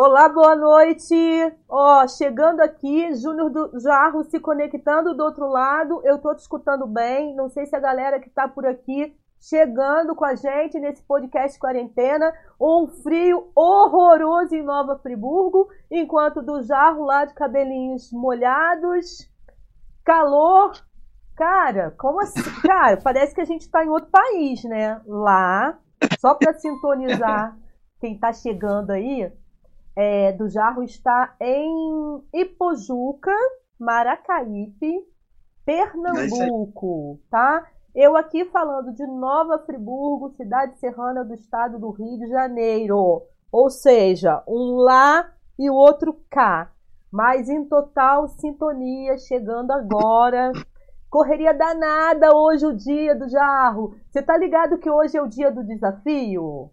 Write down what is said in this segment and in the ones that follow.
Olá, boa noite. Ó, chegando aqui, Júnior do Jarro se conectando do outro lado. Eu tô te escutando bem. Não sei se a galera que tá por aqui chegando com a gente nesse podcast quarentena, um frio horroroso em Nova Friburgo, enquanto do Jarro lá de cabelinhos molhados, calor. Cara, como assim? Cara, parece que a gente tá em outro país, né? Lá, só para sintonizar quem tá chegando aí, é, do Jarro está em Ipojuca, Maracaípe, Pernambuco, tá? Eu aqui falando de Nova Friburgo, cidade serrana do estado do Rio de Janeiro. Ou seja, um lá e o outro cá. Mas em total sintonia, chegando agora. Correria danada hoje o dia do Jarro. Você tá ligado que hoje é o dia do desafio?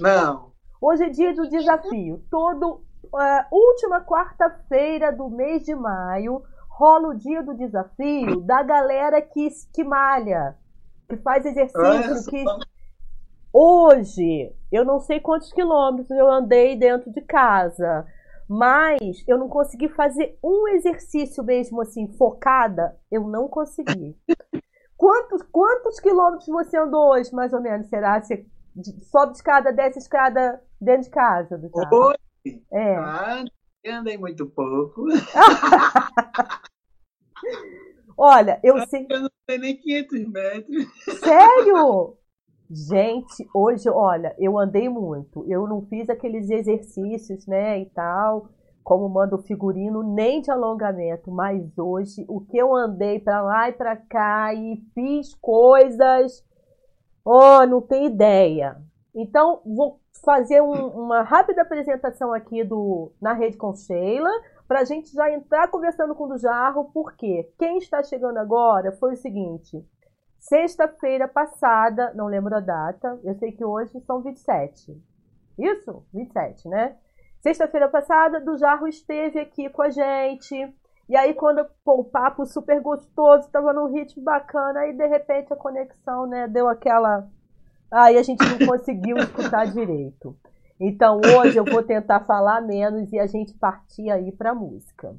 Não. Hoje é dia do desafio. Todo uh, última quarta-feira do mês de maio rola o dia do desafio da galera que, que malha, que faz exercício, que hoje eu não sei quantos quilômetros eu andei dentro de casa, mas eu não consegui fazer um exercício mesmo assim focada, eu não consegui. Quantos, quantos quilômetros você andou hoje, mais ou menos? Será? Você sobe escada, desce escada dentro de casa? Do Oi! É. Ah, andei muito pouco. Olha, eu sei. Eu não sei nem 500 metros. Sério? Gente, hoje, olha, eu andei muito. Eu não fiz aqueles exercícios, né, e tal, como manda o figurino, nem de alongamento. Mas hoje, o que eu andei para lá e para cá e fiz coisas, oh, não tem ideia. Então, vou fazer um, uma rápida apresentação aqui do na rede com Sheila, para a gente já entrar conversando com o Jarro, porque quem está chegando agora foi o seguinte: sexta-feira passada, não lembro a data, eu sei que hoje são 27. Isso? 27, né? Sexta-feira passada, do Jarro esteve aqui com a gente. E aí, quando pô, o papo super gostoso, estava num ritmo bacana, aí de repente a conexão, né, deu aquela. Aí a gente não conseguiu escutar direito. Então hoje eu vou tentar falar menos e a gente partir aí para música.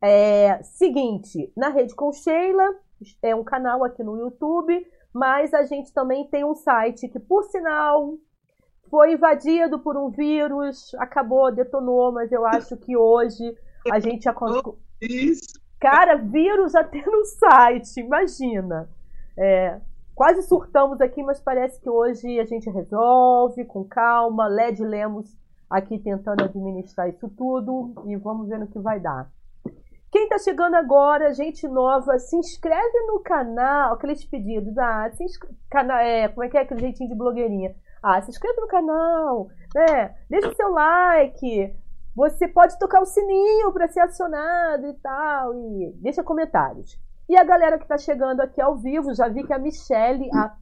É, seguinte, na Rede com Sheila é um canal aqui no YouTube, mas a gente também tem um site que, por sinal, foi invadido por um vírus, acabou, detonou, mas eu acho que hoje a gente já Isso. Cara, vírus até no site, imagina. É, Quase surtamos aqui, mas parece que hoje a gente resolve com calma. Led Lemos aqui tentando administrar isso tudo e vamos ver no que vai dar. Quem está chegando agora, gente nova, se inscreve no canal, aqueles pedidos, ah, se inscreve, canal, é, como é que é aquele jeitinho de blogueirinha? Ah, se inscreve no canal, né? Deixa o seu like, você pode tocar o sininho para ser acionado e tal, e deixa comentários. E a galera que está chegando aqui ao vivo, já vi que a Michelle, a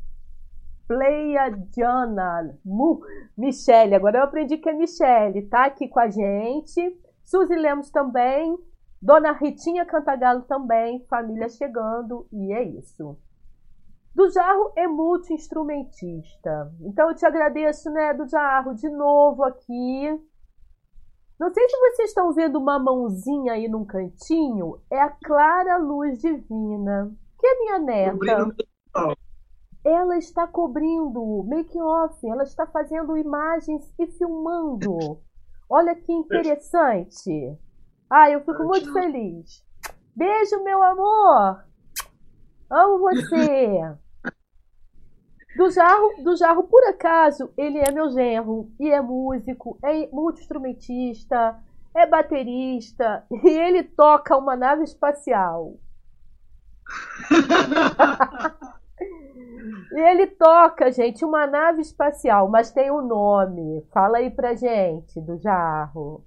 Pleiadiana, Mu, Michelle, agora eu aprendi que é Michelle, tá aqui com a gente. Suzy Lemos também, Dona Ritinha Cantagalo também, família chegando, e é isso. Do Jarro é multi-instrumentista. Então eu te agradeço, né, do Jarro, de novo aqui. Não sei se vocês estão vendo uma mãozinha aí num cantinho. É a Clara Luz Divina, que é minha neta. Ela está cobrindo make off, ela está fazendo imagens e filmando. Olha que interessante. Ah, eu fico muito feliz. Beijo, meu amor. Amo você. Do Jarro, do Jarro, por acaso, ele é meu genro e é músico, é multi-instrumentista, é baterista e ele toca uma nave espacial. e ele toca, gente, uma nave espacial, mas tem um nome. Fala aí pra gente, do Jarro.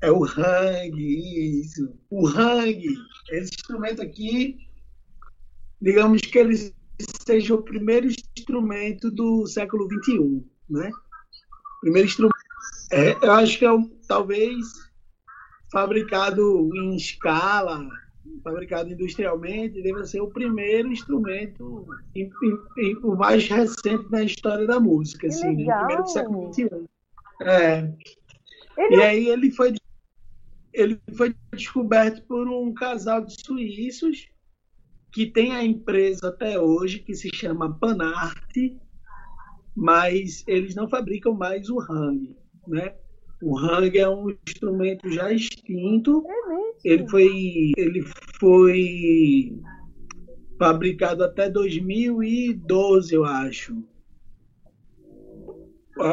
É o hang, isso. O hang, esse instrumento aqui digamos que ele seja o primeiro instrumento do século XXI, né? Primeiro instrumento. É, eu acho que é um, talvez fabricado em escala fabricado industrialmente, deve ser o primeiro instrumento e, e, e o mais recente na história da música, Que assim, né? primeiro do século XXI. É. Ele E aí ele foi, ele foi descoberto por um casal de suíços que tem a empresa até hoje, que se chama Panarte, mas eles não fabricam mais o hang, né? O hang é um instrumento já extinto, é ele foi, ele foi fabricado até 2012, eu acho.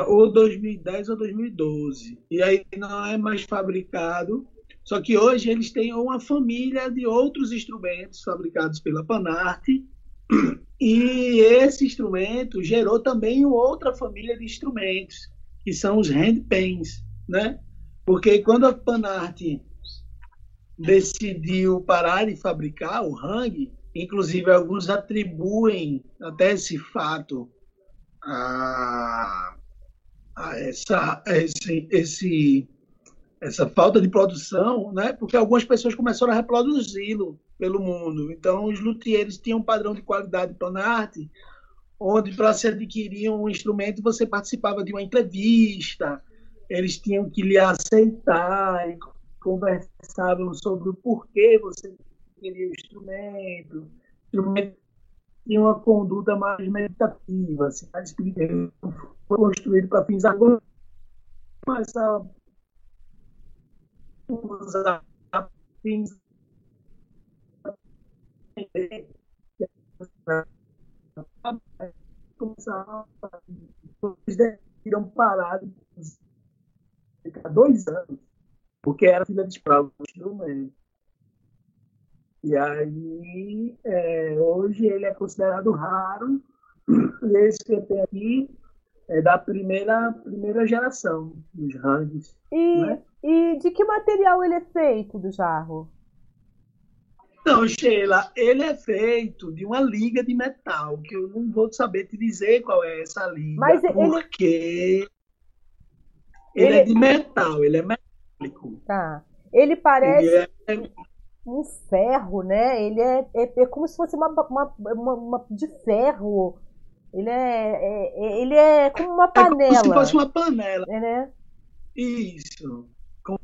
Ou 2010 ou 2012. E aí não é mais fabricado. Só que hoje eles têm uma família de outros instrumentos fabricados pela Panarte. E esse instrumento gerou também outra família de instrumentos, que são os handpans, né? Porque quando a Panarte decidiu parar de fabricar o hang, inclusive alguns atribuem até esse fato a, a essa, esse, esse, essa falta de produção, né? porque algumas pessoas começaram a reproduzi-lo pelo mundo. Então, os luthiers tinham um padrão de qualidade panarte, onde para se adquirir um instrumento você participava de uma entrevista, eles tinham que lhe aceitar e conversavam sobre o porquê você queria o instrumento. O instrumento tinha uma conduta mais meditativa, assim, mais espiritual. Foi construído para fins agora, mas a usar fins começaram eles decidiram parar ficar dois anos porque era filha de escravo do instrumento. E aí, é, hoje ele é considerado raro, e esse que tenho aqui é da primeira, primeira geração dos hangs. E, né? E de que material ele é feito do jarro? Não, Sheila, ele é feito de uma liga de metal, que eu não vou saber te dizer qual é essa liga, Mas ele- porque ele, Ele- é de metal, ele é metálico. Tá. Ele parece Ele é, um ferro, né? Ele é, é, é como se fosse uma, uma, uma- uma- de ferro. Ele é, é- é- ele é como uma é como panela, se fosse uma panela. é, né? Isso,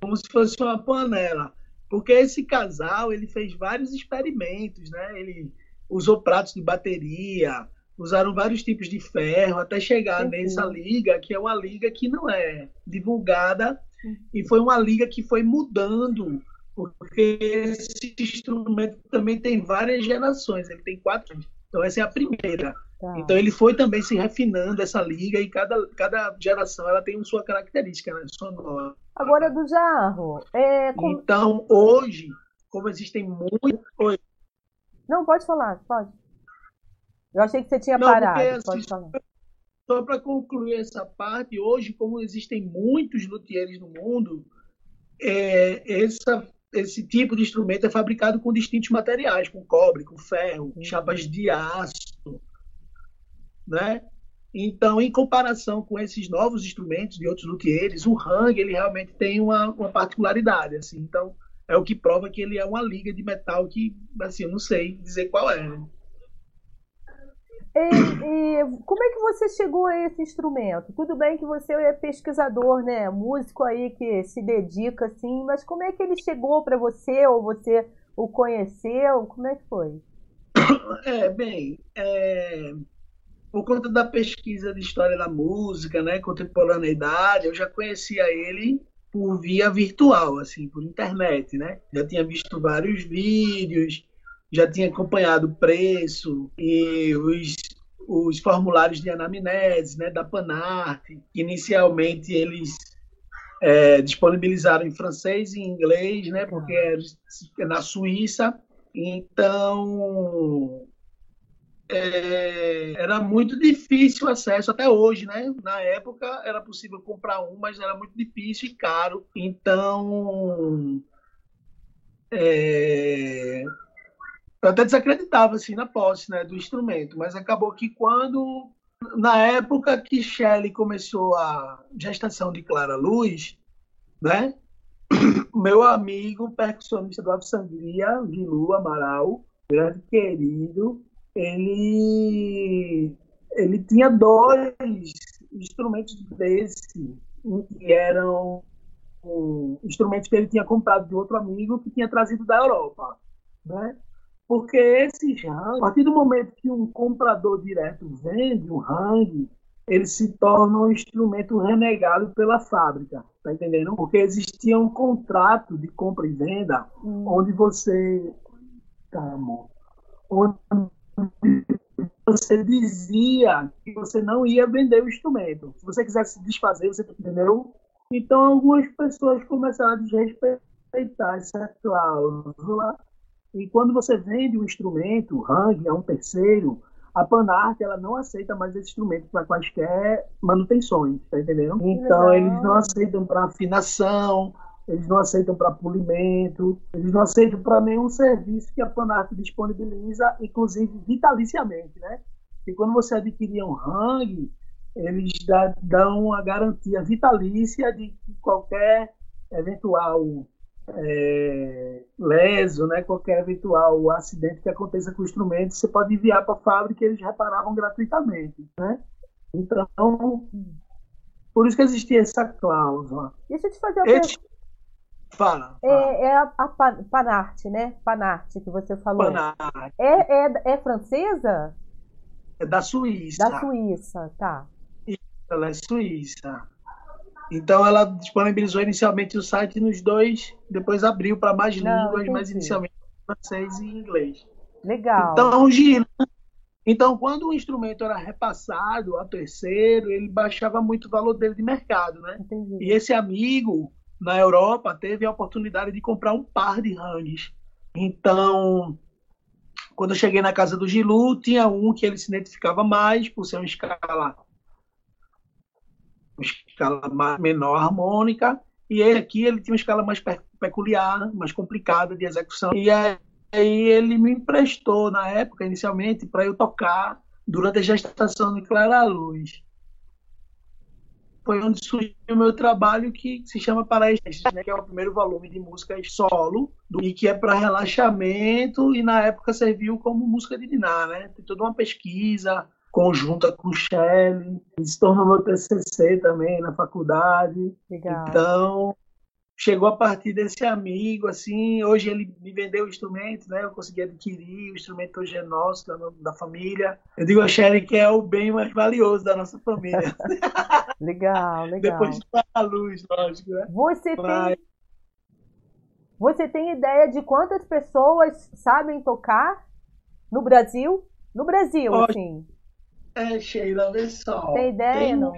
como se fosse uma panela. Porque esse casal, ele fez vários experimentos, né? Ele usou pratos de bateria, usaram vários tipos de ferro até chegar Uhum. nessa liga, que é uma liga que não é divulgada Uhum. e foi uma liga que foi mudando, porque esse instrumento também tem várias gerações, ele tem quatro, então essa é a primeira. Tá. Então ele foi também se refinando essa liga e cada, cada geração ela tem sua característica né, sonora. Agora do jarro, é, Então hoje, como existem muitos. Não pode falar, pode. Eu achei que você tinha Não, parado, porque, assim, pode falar. Só para concluir essa parte, hoje, como existem muitos luthiers no mundo, é, essa, esse tipo de instrumento é fabricado com distintos materiais, com cobre, com ferro, Uhum. chapas de aço, né? Então, em comparação com esses novos instrumentos de outros luthiers, o hang ele realmente tem uma, uma particularidade, assim. Então, é o que prova que ele é uma liga de metal que, assim, eu não sei dizer qual é. né? E, e como é que você chegou a esse instrumento? Tudo bem que você é pesquisador, né? Músico aí que se dedica assim, mas como é que ele chegou para você ou você o conheceu? Como é que foi? É, bem, é, por conta da pesquisa de história da música, né, contemporaneidade, eu já conhecia ele por via virtual, assim, por internet, né? Já tinha visto vários vídeos, já tinha acompanhado o preço e os, os formulários de anamnese, né, da Panarte. Inicialmente eles é, disponibilizaram em francês e em inglês, né, porque é na Suíça. Então, é, era muito difícil o acesso até hoje, né? Na época era possível comprar um, mas era muito difícil e caro. Então, é, eu até desacreditava assim na posse, né, do instrumento, mas acabou que quando na época que Shelley começou a gestação de Clara Luz, né? meu amigo percussionista do Ave Sangria, Vilu Amaral, grande querido, ele, ele tinha dois instrumentos desse, que eram um, instrumentos que ele tinha comprado de outro amigo que tinha trazido da Europa, né? Porque esse hang, a partir do momento que um comprador direto vende um hang, ele se torna um instrumento renegado pela fábrica, tá entendendo? Porque existia um contrato de compra e venda hum. onde você, tá, amor, onde você dizia que você não ia vender o instrumento. Se você quisesse se desfazer, você entendeu? Então algumas pessoas começaram a desrespeitar essa cláusula. E quando você vende um instrumento, hang, a um terceiro, a Panart ela não aceita mais esse instrumento para quaisquer manutenções, tá entendendo? Então eles não aceitam para afinação, eles não aceitam para polimento, eles não aceitam para nenhum serviço que a Panart disponibiliza, inclusive vitaliciamente, né? E quando você adquirir um hang, eles dão a garantia vitalícia de que qualquer eventual é, leso, né, qualquer eventual acidente que aconteça com o instrumento, você pode enviar para a fábrica e eles reparavam gratuitamente. Né? Então, por isso que existia essa cláusula. Deixa eu te fazer uma Esse... Fala. É, fala. É, é a, a Panarte, né? Panarte que você falou. Panarte. É, é, é francesa? É da Suíça. Da Suíça, tá. Ela é suíça. Então ela disponibilizou inicialmente o site nos dois, depois abriu para mais Não, línguas, entendi. mas inicialmente francês e inglês. Legal. Então, gira. Então, quando o instrumento era repassado a terceiro, ele baixava muito o valor dele de mercado, né? Entendi. E esse amigo na Europa teve a oportunidade de comprar um par de hangs. Então, quando eu cheguei na casa do Gilu, tinha um que ele se identificava mais por ser uma escala uma escala menor harmônica, e aqui ele tinha uma escala mais peculiar, mais complicada de execução. E aí ele me emprestou na época, inicialmente, para eu tocar durante a gestação de Clara Luz. Foi onde surgiu o meu trabalho que se chama Paraísos, né, que é o primeiro volume de músicas solo, e que é para relaxamento, e na época serviu como música de dinar, né? Tem toda uma pesquisa, conjunta com o Shelley, se tornou meu TCC também na faculdade. Legal. Então, chegou a partir desse amigo, assim, hoje ele me vendeu o instrumento, né? Eu consegui adquirir, o instrumento hoje é nosso, da, da família. Eu digo a Shelly que é o bem mais valioso da nossa família. legal, legal. Depois de a luz, lógico, né? Você Mas... tem... Você tem ideia de quantas pessoas sabem tocar no Brasil? No Brasil, assim. É, Sheila, vê só. Tem ideia, Tem não?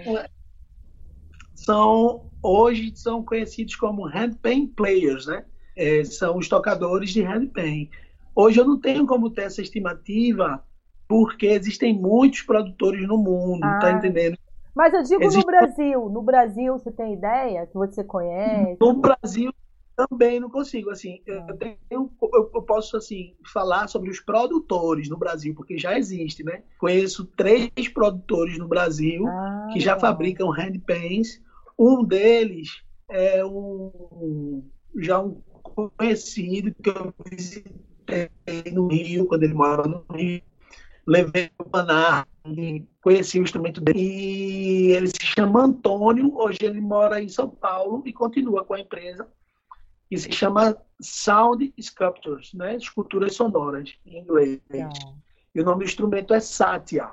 São, hoje são conhecidos como handpan players, né? É, são os tocadores de handpan. Hoje eu não tenho como ter essa estimativa, porque existem muitos produtores no mundo, tá ah. tá entendendo? Mas eu digo Existe... no Brasil. No Brasil, você tem ideia? Que você conhece? No Brasil, também não consigo. Assim, eu, ah. tenho, eu, eu, posso assim falar sobre os produtores no Brasil, porque já existe, né? Conheço três produtores no Brasil ah, que já legal. fabricam handpans. Um deles é um já um conhecido que eu visitei no Rio quando ele morava no Rio. Levei o Panar, conheci o instrumento dele. E ele se chama Antônio, hoje ele mora em São Paulo e continua com a empresa que se chama Sound Sculptures, né? esculturas sonoras, em inglês. E o nome do instrumento é Satya.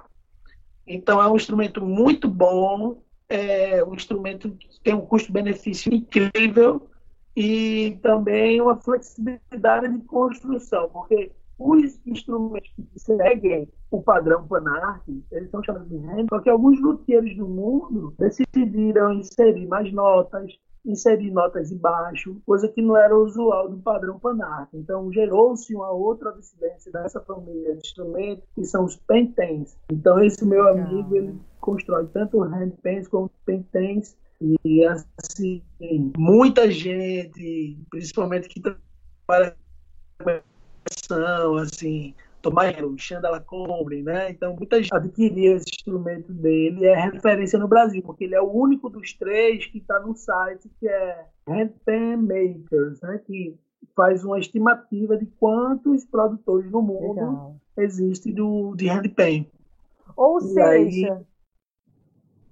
Então é um instrumento muito bom, é um instrumento que tem um custo-benefício incrível e também uma flexibilidade de construção, porque os instrumentos que seguem o padrão Panart, eles são chamados de hand, só que alguns luthiers do mundo decidiram inserir mais notas, inserir notas de baixo, coisa que não era usual do padrão Panart. Então, gerou-se uma outra dissidência dessa família de instrumentos, que são os pentens. Então, esse meu amigo, ele constrói tanto handpens como pentens, e, assim, muita gente, principalmente que trabalha com assim, Tomaiero, Xandala Combre, né? Então, muita gente adquiria esse instrumento dele, é referência no Brasil, porque ele é o único dos três que está no site que é Handpan Makers, né? Que faz uma estimativa de quantos produtores no mundo Legal. existem do, de handpan. Ou e seja... Aí,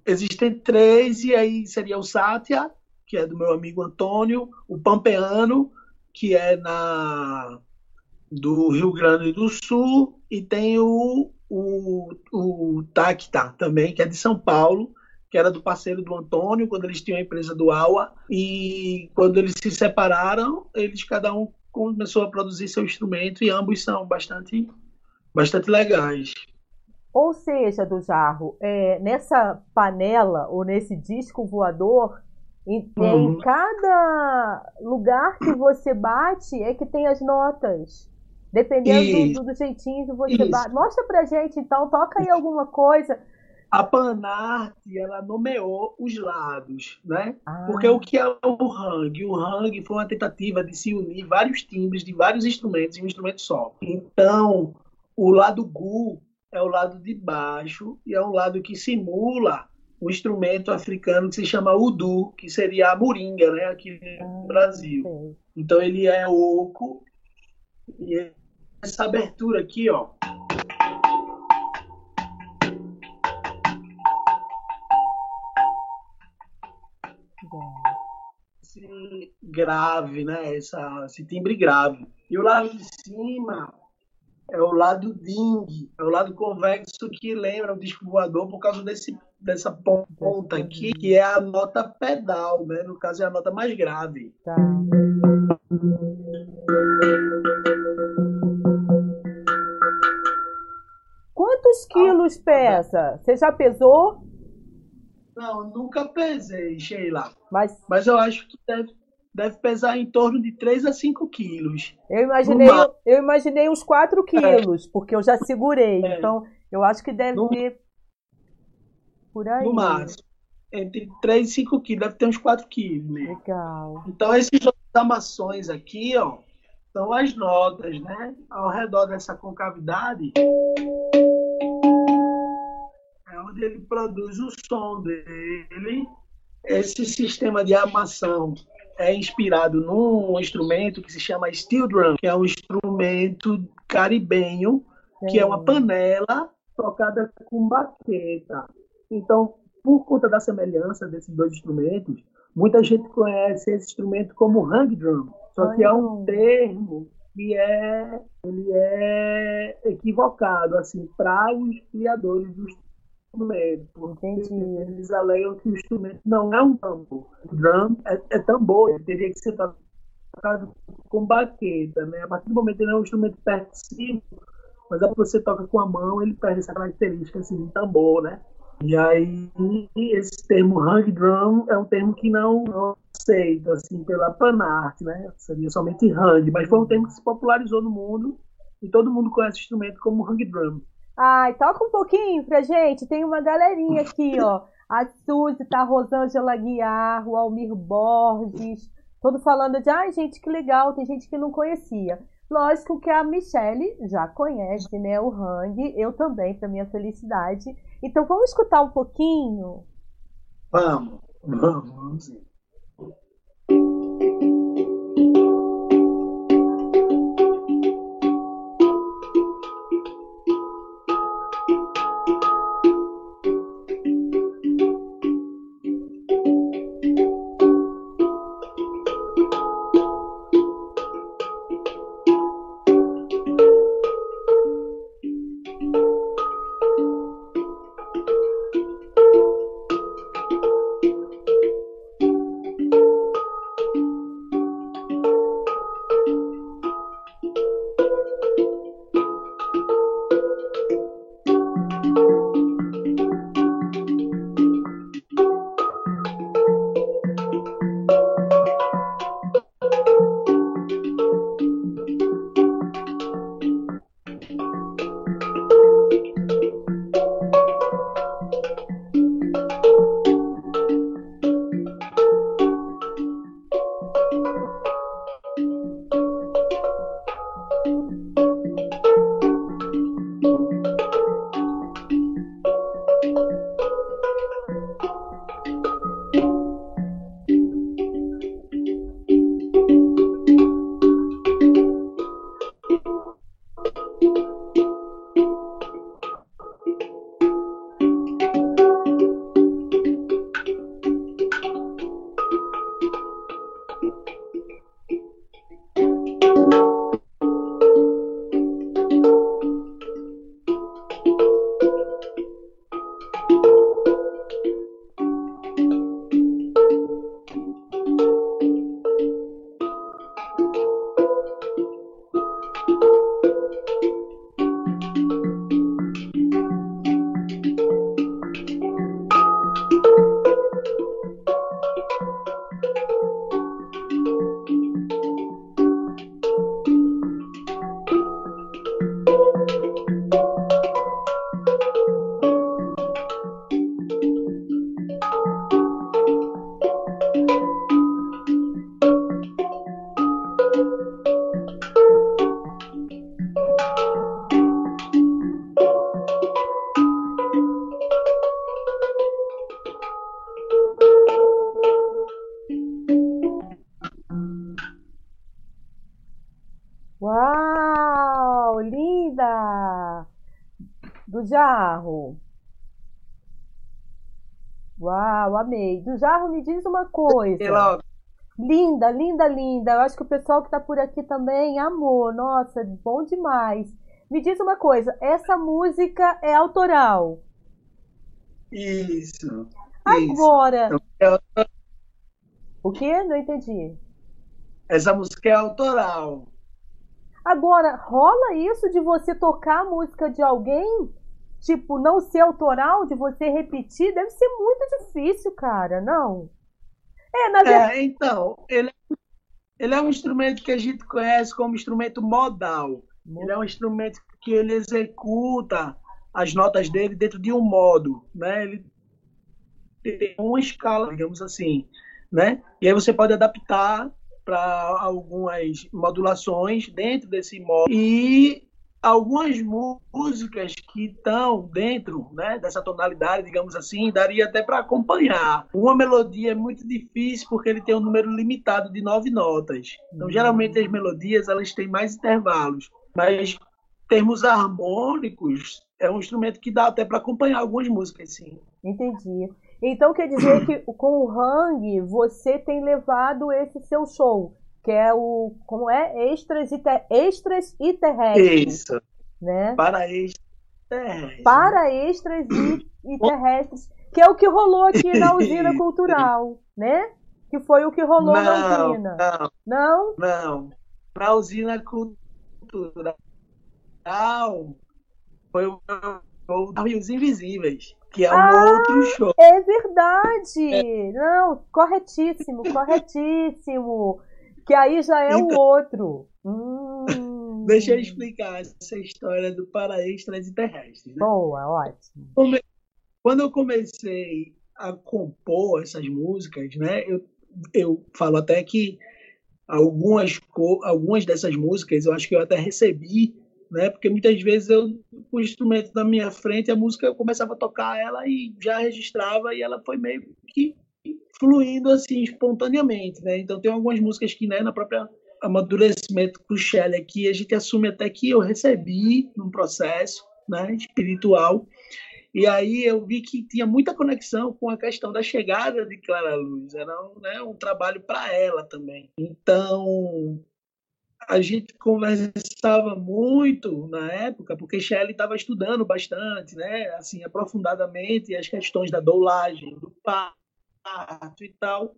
existem três, e aí seria o Satya, que é do meu amigo Antônio, o Pampeano, que é na do Rio Grande do Sul, e tem o, o, o Tacta também, que é de São Paulo, que era do parceiro do Antônio, quando eles tinham a empresa do Aua, e quando eles se separaram, eles cada um começou a produzir seu instrumento, e ambos são bastante, bastante legais. Ou seja, do Jarro, é, nessa panela ou nesse disco voador, em, uhum. em cada lugar que você bate é que tem as notas. Dependendo do, do, jeitinho que você bate. Mostra pra gente, então, toca aí alguma coisa. A Panarte, ela nomeou os lados, né? Ah. Porque o que é o hang? O hang foi uma tentativa de se unir vários timbres de vários instrumentos em um instrumento só. Então, o lado gu é o lado de baixo e é um lado que simula o instrumento africano que se chama udu, que seria a moringa, né, aqui no ah, Brasil. Então ele é oco e essa abertura aqui, ó. Esse grave, né? Essa, esse timbre grave. E o lado de cima é o lado ding, é o lado convexo que lembra o disco voador por causa desse, dessa ponta aqui, que é a nota pedal, né? No caso é a nota mais grave. Tá. Quantos quilos pesa? Você já pesou? Não, nunca pesei, Sheila. Mas, Mas eu acho que deve, deve pesar em torno de 3 a 5 quilos. Eu imaginei, eu imaginei uns 4 é. quilos, é. porque eu já segurei. É. Então, eu acho que deve no, ter por aí. No máximo. Entre 3 e 5 quilos, deve ter uns 4 quilos. Né? Legal. Então, esses amações aqui, ó, são as notas, né? Ao redor dessa concavidade é onde ele produz o som dele. Esse sistema de armação é inspirado num instrumento que se chama steel drum, que é um instrumento caribenho, que é uma panela tocada com baqueta. Então, por conta da semelhança desses dois instrumentos, muita gente conhece esse instrumento como hang drum, só que é um termo que é ele é equivocado assim para os criadores do instrumento, porque eles alegam que o instrumento não é um tambor. O drum é, é tambor, ele teria que ser tocado com baqueta, né? A partir do momento que ele é um instrumento percussivo, mas é você toca com a mão, ele perde essa característica assim, de tambor, né? E aí, esse termo hang drum é um termo que não, não aceito, assim, pela Panart, né? Seria somente hang, mas foi um termo que se popularizou no mundo e todo mundo conhece o instrumento como hang drum. Ai, toca um pouquinho pra gente. Tem uma galerinha aqui, ó. A Suzy, tá? A Rosângela Guiar, o Almir Borges. Todo falando de, ai, gente, que legal. Tem gente que não conhecia. Lógico que a Michelle já conhece, né? O Hang. Eu também, pra minha felicidade. Então, vamos escutar um pouquinho? Vamos, vamos, amei. Do Jarro, me diz uma coisa. Linda, linda, linda. Eu acho que o pessoal que está por aqui também amou. Nossa, bom demais. Me diz uma coisa, essa música é autoral? Isso. Agora. Isso. O que? Não entendi. Essa música é autoral. Agora, rola isso de você tocar a música de alguém? Tipo, não ser autoral, de você repetir? Deve ser muito difícil, cara, não? É, na verdade. É, então, ele, ele é um instrumento que a gente conhece como instrumento modal. Ele é um instrumento que ele executa as notas dele dentro de um modo, né? Ele tem uma escala, digamos assim, né? E aí você pode adaptar para algumas modulações dentro desse modo e algumas músicas que estão dentro né, dessa tonalidade, digamos assim, daria até para acompanhar. Uma melodia é muito difícil porque ele tem um número limitado de nove notas. Então, geralmente as melodias elas têm mais intervalos, mas termos harmônicos é um instrumento que dá até para acompanhar algumas músicas, sim. Entendi. Então quer dizer que com o Hang você tem levado esse seu show, que é o como é extras e extras e terrestres. Isso. Né? Para extras. Terrestres. Para extras e, e terrestres, que é o que rolou aqui na usina cultural, né? Que foi o que rolou não, na usina. Não. Não? Não. Na usina cultural foi o Rios Invisíveis que é um ah, outro show. É verdade! É. Não, corretíssimo, corretíssimo. Que aí já é o então, outro. Hum. Deixa eu explicar essa história do para-extras e terrestres. Né? Boa, ótimo. Quando eu comecei a compor essas músicas, né, eu, eu falo até que algumas, algumas dessas músicas eu acho que eu até recebi né? Porque muitas vezes eu o instrumento na minha frente, a música eu começava a tocar ela e já registrava e ela foi meio que fluindo assim espontaneamente, né? Então tem algumas músicas que né, na própria amadurecimento com Shelley aqui a gente assume até que eu recebi num processo, né, espiritual. E aí eu vi que tinha muita conexão com a questão da chegada de Clara Luz, era um, né, um trabalho para ela também. Então, a gente conversava muito na época, porque Shelley estava estudando bastante, né, assim, aprofundadamente as questões da doulagem, do parto e tal.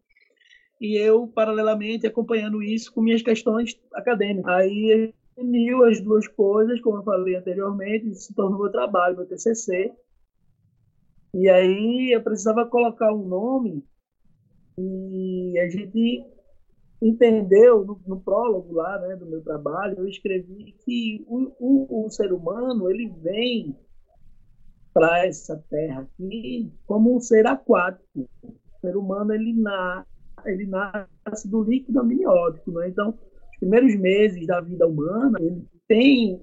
E eu, paralelamente, acompanhando isso com minhas questões acadêmicas. Aí uniu as duas coisas, como eu falei anteriormente, se tornou meu trabalho, meu TCC. E aí eu precisava colocar um nome e a gente entendeu no, no, prólogo lá né, do meu trabalho, eu escrevi que o, o, o ser humano ele vem para essa terra aqui como um ser aquático. Ser humano ele, na, ele nasce do líquido amniótico. Né? Então, os primeiros meses da vida humana, ele tem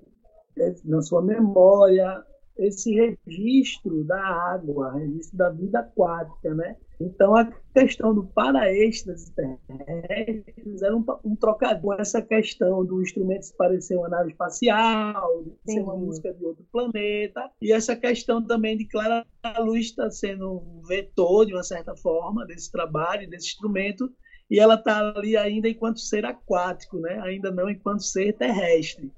é, na sua memória esse registro da água, registro da vida aquática, né? Então, a questão do para-êxtase terrestres era um, um trocadilho essa questão do instrumento se parecer uma nave espacial, de ser uma música de outro planeta, e essa questão também de Clara Luz está sendo um vetor, de uma certa forma, desse trabalho, desse instrumento, e ela está ali ainda enquanto ser aquático, né? ainda não enquanto ser terrestre.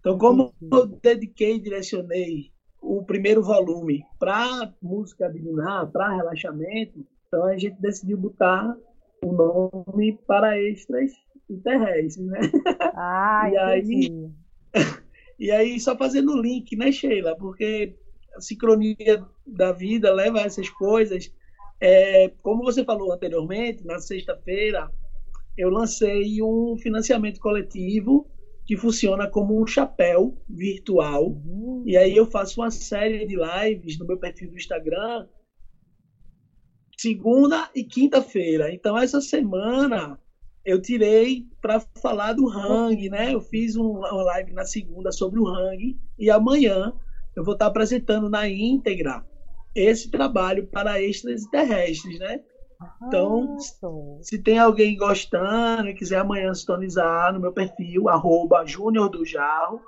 Então, como eu dediquei, direcionei o primeiro volume para música adivinhar, para relaxamento, então a gente decidiu botar o nome para extras e terrestres, né? Ah, e aí E aí, só fazendo o link, né, Sheila? Porque a sincronia da vida leva a essas coisas. É, como você falou anteriormente, na sexta-feira, eu lancei um financiamento coletivo que funciona como um chapéu virtual. Uhum. E aí eu faço uma série de lives no meu perfil do Instagram, segunda e quinta-feira. Então essa semana eu tirei para falar do Hang, né? Eu fiz um, uma live na segunda sobre o Hang e amanhã eu vou estar apresentando na íntegra esse trabalho para extras terrestres, né? Então, ah, se tem alguém gostando e quiser amanhã sintonizar no meu perfil, arroba Júnior do Jarro,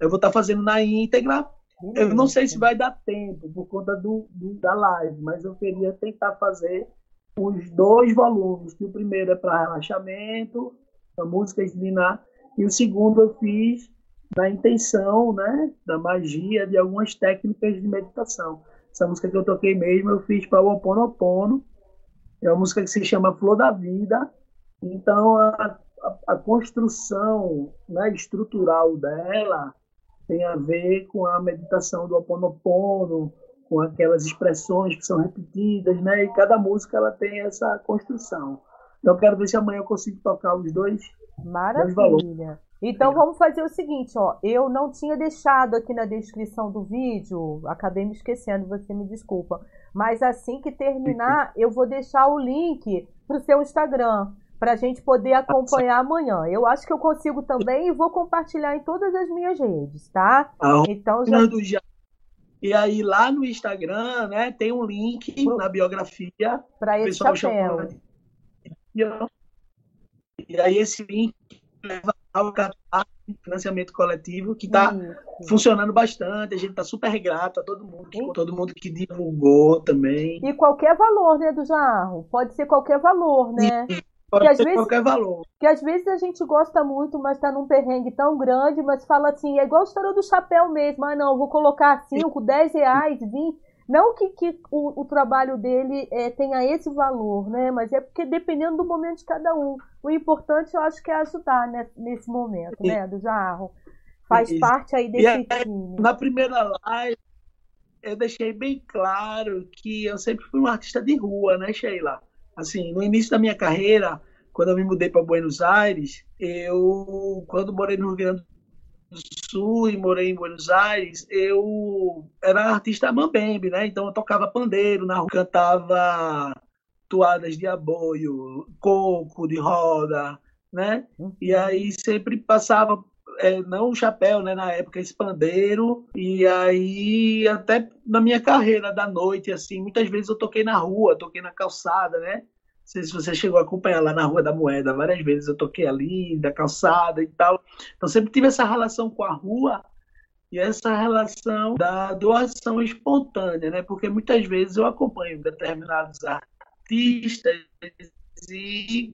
eu vou estar fazendo na íntegra Eu não sei se vai dar tempo por conta do, do, da live, mas eu queria tentar fazer os dois volumes. Que o primeiro é para relaxamento, a música Slinar, e o segundo eu fiz na intenção, né, da magia de algumas técnicas de meditação. Essa música que eu toquei mesmo eu fiz para o Oponopono. É uma música que se chama Flor da Vida. Então a, a, a construção né, estrutural dela tem a ver com a meditação do Ho Oponopono, com aquelas expressões que são repetidas, né? E cada música ela tem essa construção. Então quero ver se amanhã eu consigo tocar os dois. Maravilha. então vamos fazer o seguinte, ó. Eu não tinha deixado aqui na descrição do vídeo, acabei me esquecendo, você me desculpa. Mas assim que terminar, eu vou deixar o link para o seu Instagram para a gente poder acompanhar amanhã. Eu acho que eu consigo também e vou compartilhar em todas as minhas redes, tá? então já... E aí lá no Instagram, né, tem um link na biografia para esse chapéu. E aí esse link leva ao financiamento coletivo que está funcionando bastante. A gente está super grato a todo mundo, que, todo mundo que divulgou também. E qualquer valor, né, do Jarro? Pode ser qualquer valor, né? Pode que às vezes, qualquer valor. Que às vezes a gente gosta muito, mas está num perrengue tão grande, mas fala assim, é igual a história do chapéu mesmo. Ah, não, vou colocar 5, 10 reais, 20. Não que, que o, o trabalho dele é, tenha esse valor, né? Mas é porque dependendo do momento de cada um. O importante, eu acho que é ajudar né, nesse momento, né, do Jarro. Faz parte aí desse aí, time. Na primeira live, eu deixei bem claro que eu sempre fui um artista de rua, né, Sheila? Assim, no início da minha carreira, quando eu me mudei para Buenos Aires, eu, quando morei no Rio Grande do Sul e morei em Buenos Aires, eu era artista mambembe, né? Então eu tocava pandeiro na rua, cantava toadas de aboio, coco de roda, né? E aí sempre passava é, não o chapéu, né, na época, esse pandeiro, e aí até na minha carreira da noite, assim, muitas vezes eu toquei na rua, toquei na calçada, né, sei se você chegou a acompanhar lá na Rua da Moeda, várias vezes eu toquei ali, da calçada e tal, então sempre tive essa relação com a rua, e essa relação da doação espontânea, né, porque muitas vezes eu acompanho determinados artistas e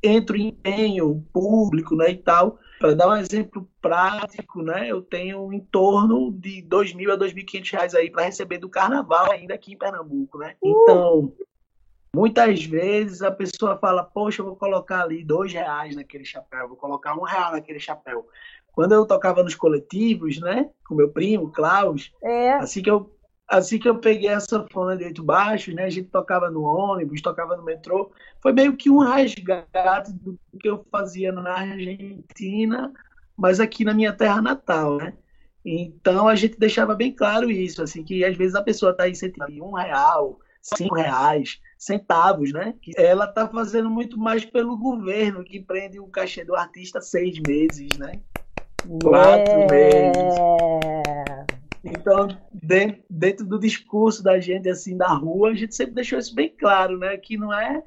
entro em empenho público, né, e tal, para dar um exemplo prático, né, eu tenho em torno de 2.000 a 2.500 reais aí para receber do carnaval ainda aqui em Pernambuco, né? Uh! Então, muitas vezes a pessoa fala, poxa, eu vou colocar ali dois reais naquele chapéu, vou colocar um real naquele chapéu. Quando eu tocava nos coletivos, né, com meu primo, Klaus, é. assim que eu assim que eu peguei essa fona de oito baixos, né, a gente tocava no ônibus, tocava no metrô, foi meio que um resgate do que eu fazia na Argentina, mas aqui na minha terra natal, né? Então a gente deixava bem claro isso, assim, que às vezes a pessoa está incentivando um real, cinco reais, centavos, né? Ela está fazendo muito mais pelo governo que prende o cachê do artista seis meses, né? Quatro yeah. meses. Então, dentro do discurso da gente, assim, da rua, a gente sempre deixou isso bem claro, né? Que não é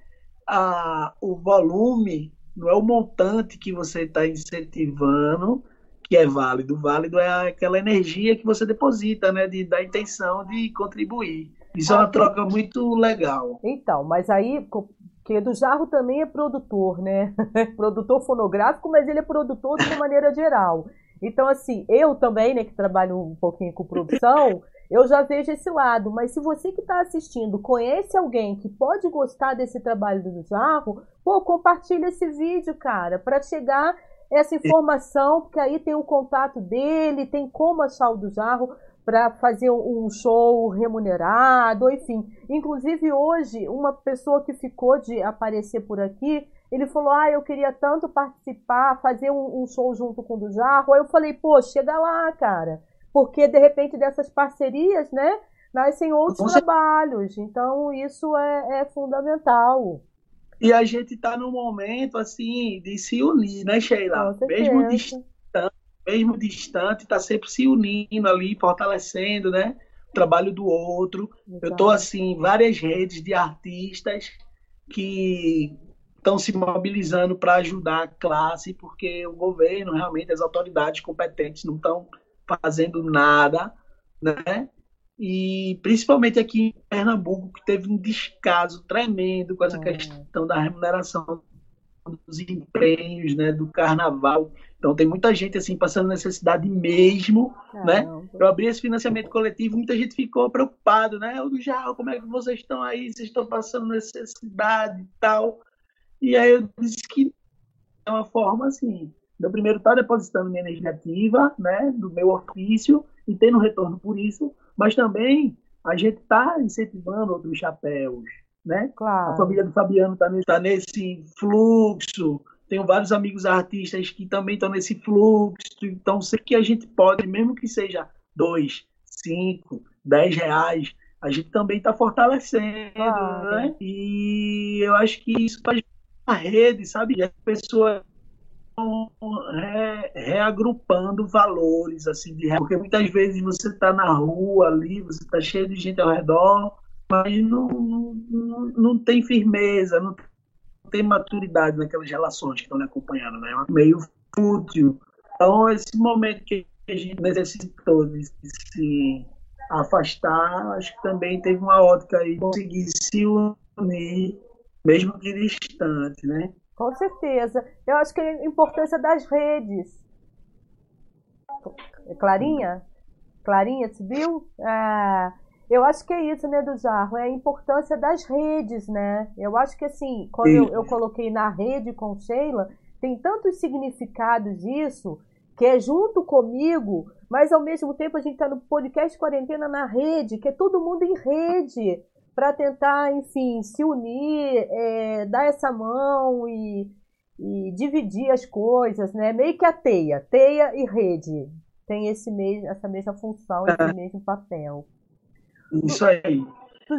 a, o volume, não é o montante que você está incentivando que é válido. Válido é aquela energia que você deposita, né? De, da intenção de contribuir. Isso é uma troca muito legal. Então, mas aí, porque do Jarro também é produtor, né? produtor fonográfico, mas ele é produtor de uma maneira geral. Então, assim, eu também, né, que trabalho um pouquinho com produção, eu já vejo esse lado. Mas se você que está assistindo conhece alguém que pode gostar desse trabalho do Jarro, pô, compartilha esse vídeo, cara, para chegar essa informação, porque aí tem o contato dele, tem como achar o do Jarro para fazer um show remunerado, enfim. Inclusive hoje, uma pessoa que ficou de aparecer por aqui, ele falou: Ah, eu queria tanto participar, fazer um, um show junto com o do Jarro. Aí eu falei: Pô, chega lá, cara. Porque de repente dessas parcerias, né, nascem outros trabalhos. Então isso é, é fundamental. E a gente está num momento assim de se unir, né, Sheila? Mesmo distante, mesmo distante, está sempre se unindo ali, fortalecendo, né? O trabalho do outro. Exato. Eu estou assim, várias redes de artistas que estão se mobilizando para ajudar a classe, porque o governo, realmente, as autoridades competentes não estão fazendo nada né? E principalmente aqui em Pernambuco, que teve um descaso tremendo com essa é. questão da remuneração dos empenhos, né, do carnaval. Então tem muita gente assim passando necessidade mesmo, né? Eu abri esse financiamento coletivo, muita gente ficou preocupado, né? Do Jarro, como é que vocês estão aí? Vocês estão passando necessidade e tal? E aí eu disse que é uma forma assim, eu primeiro estar tá depositando minha energia ativa, né, do meu ofício e tendo retorno por isso, mas também a gente está incentivando outros chapéus, né? Claro. A família do Fabiano está nesse, tá nesse fluxo, tenho vários amigos artistas que também estão nesse fluxo, então sei que a gente pode, mesmo que seja dois, cinco, dez reais, a gente também está fortalecendo, claro. né? E eu acho que isso faz a rede, sabe? As pessoas re, reagrupando valores, assim, de, porque muitas vezes você está na rua ali, você está cheio de gente ao redor, mas não, não, não tem firmeza, não tem maturidade naquelas relações que estão lhe acompanhando, né? É meio fútil. Então, esse momento que a gente necessitou de se afastar, acho que também teve uma ótica aí, conseguir se unir, mesmo que distante, né? Com certeza. Eu acho que a importância das redes. Clarinha? Clarinha, você viu? Ah, eu acho que é isso, né, do Jarro? É a importância das redes, né? Eu acho que, assim, quando eu, eu coloquei na rede com Sheila, tem tantos significados isso, que é junto comigo, mas ao mesmo tempo a gente está no podcast Quarentena na rede, que é todo mundo em rede para tentar, enfim, se unir, é, dar essa mão e, e, dividir as coisas, né? Meio que a teia, teia e rede tem esse mesmo, essa mesma função, esse é. mesmo papel. Isso aí.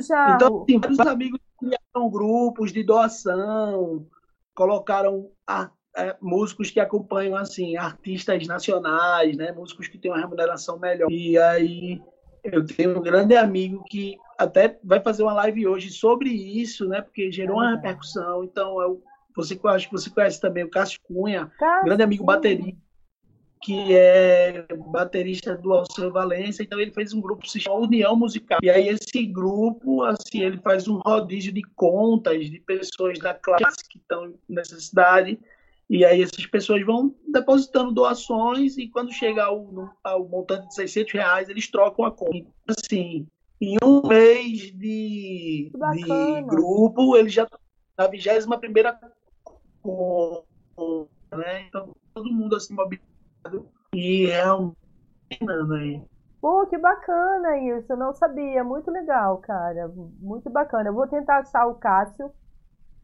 Já... Então, assim, vários amigos criaram grupos de doação, colocaram a, é, músicos que acompanham assim artistas nacionais, né? Músicos que têm uma remuneração melhor. E aí eu tenho um grande amigo que até vai fazer uma live hoje sobre isso, né? Porque gerou uma repercussão. Então, eu, você, eu acho que você conhece também o Cássio Cunha, Cássio. grande amigo baterista, que é baterista do Alceu Valença. Então, ele fez um grupo que se chama União Musical. E aí, esse grupo, assim, ele faz um rodízio de contas de pessoas da classe que estão nessa cidade e aí essas pessoas vão depositando doações e quando chega ao, ao montante de 600 reais, eles trocam a conta. Então, assim, em um mês de, de grupo, ele já está na 21 primeira conta, né? Então, todo mundo assim mobilizado e realmente aí. Pô, que bacana isso, eu não sabia, muito legal, cara, muito bacana. Eu vou tentar achar o Cássio,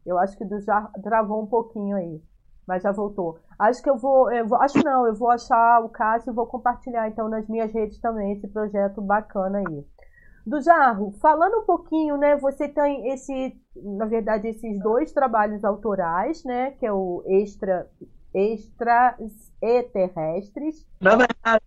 eu acho que já travou um pouquinho aí mas já voltou. Acho que eu vou, eu vou, acho não, eu vou achar o Cássio e vou compartilhar então nas minhas redes também esse projeto bacana aí. Do Jarro, falando um pouquinho, né, você tem esse, na verdade, esses dois trabalhos autorais, né, que é o Extra Extras e Terrestres. Na verdade,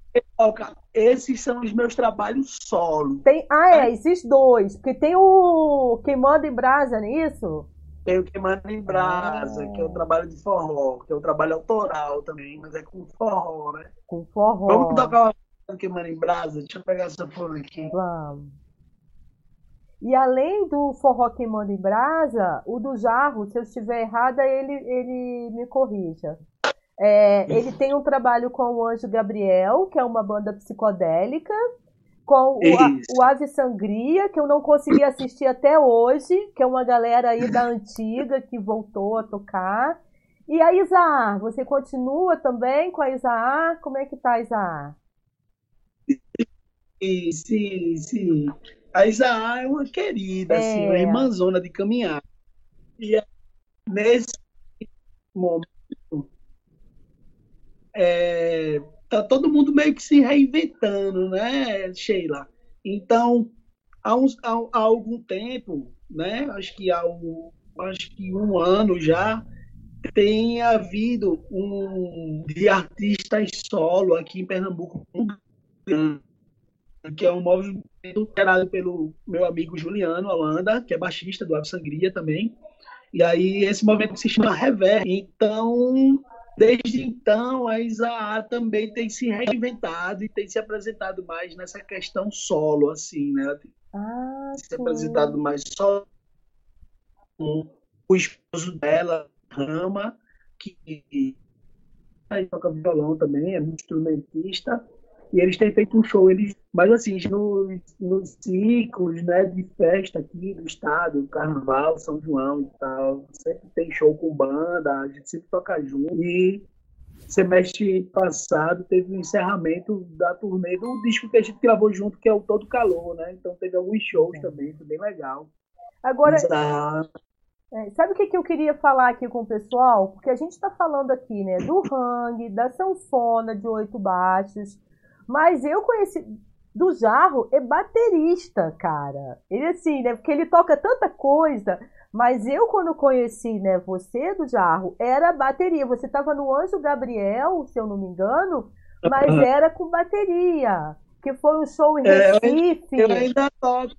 esses são os meus trabalhos solo. Tem, ah, é, esses dois, porque tem o Queimando em Brasa, não é isso? Tem o Queimando em Brasa, ah. que é o trabalho de forró, que é o trabalho autoral também, mas é com forró, né? Com forró. Vamos tocar o Queimando em Brasa? Deixa eu pegar essa folha aqui. Vamos. E além do forró queimando em brasa, o do jarro, se eu estiver errada, ele, ele me corrija. É, ele tem um trabalho com o Anjo Gabriel, que é uma banda psicodélica, com o, a, o Ave Sangria, que eu não consegui assistir até hoje, que é uma galera aí da antiga que voltou a tocar. E a Isaar, você continua também com a Isaar? Como é que tá a Isaar? Sim, sim. A Isaar é uma querida, é. assim, uma irmãzona de caminhar. E nesse momento, é, tá todo mundo meio que se reinventando, né, Sheila? Então, há, uns, há, há algum tempo, né, acho que há um, acho que um ano já, tem havido um de artistas solo aqui em Pernambuco, que é um movimento gerado pelo meu amigo Juliano Holanda, que é baixista do Ave Sangria também. E aí esse movimento se chama Rever. Então, Desde então, a Isaá também tem se reinventado e tem se apresentado mais nessa questão solo, assim, né? Ela tem Ah, se apresentado mais só com o esposo dela, Rama, que aí toca violão também, é muito instrumentista, e eles têm feito um show, eles, mas assim, nos, nos ciclos né, de festa aqui do estado, Carnaval, São João e tal, sempre tem show com banda, a gente sempre toca junto, e semestre passado teve o encerramento da turnê do disco que a gente gravou junto, que é o Todo Calor, né? Então teve alguns shows também, foi bem legal. Agora, Exato. É, sabe o que, que eu queria falar aqui com o pessoal? Porque a gente está falando aqui, né, do hang, da sanfona de oito baixos, mas eu conheci do Jarro é baterista, cara. Ele assim, né, porque ele toca tanta coisa, mas eu quando conheci, né, você do Jarro, era bateria. Você estava no Anjo Gabriel, se eu não me engano, mas era com bateria. Que foi um show em É, Recife. Eu ainda toco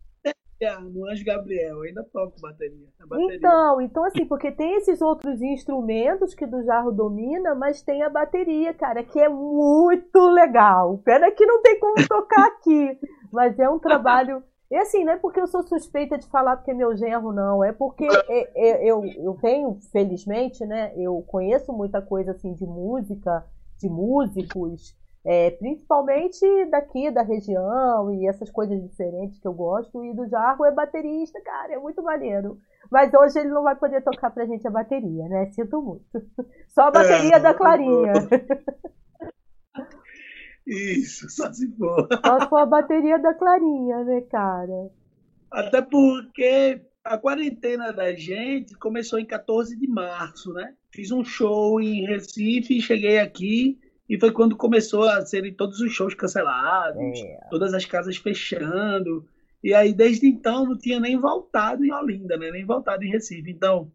bateria, no Anjo Gabriel, ainda toco bateria. bateria. Então, então assim, porque tem esses outros instrumentos que do Jarro domina, mas tem a bateria, cara, que é muito legal. Pena que não tem como tocar aqui, mas é um trabalho. E assim, não é porque eu sou suspeita de falar porque é meu genro, não. É porque é- é- eu, eu tenho, felizmente, né? Eu conheço muita coisa assim de música, de músicos, é, principalmente daqui da região e essas coisas diferentes que eu gosto. E do Jarro é baterista, cara, é muito maneiro. Mas hoje ele não vai poder tocar pra gente a bateria, né? Sinto muito. Só a bateria É, da Clarinha. Isso, só se for. Só se for a bateria da Clarinha, né, cara? Até porque a quarentena da gente começou em 14 de março, né? Fiz um show em Recife, cheguei aqui e foi quando começou a serem todos os shows cancelados, É. todas as casas fechando. E aí, desde então, não tinha nem voltado em Olinda, né? Nem voltado em Recife. Então,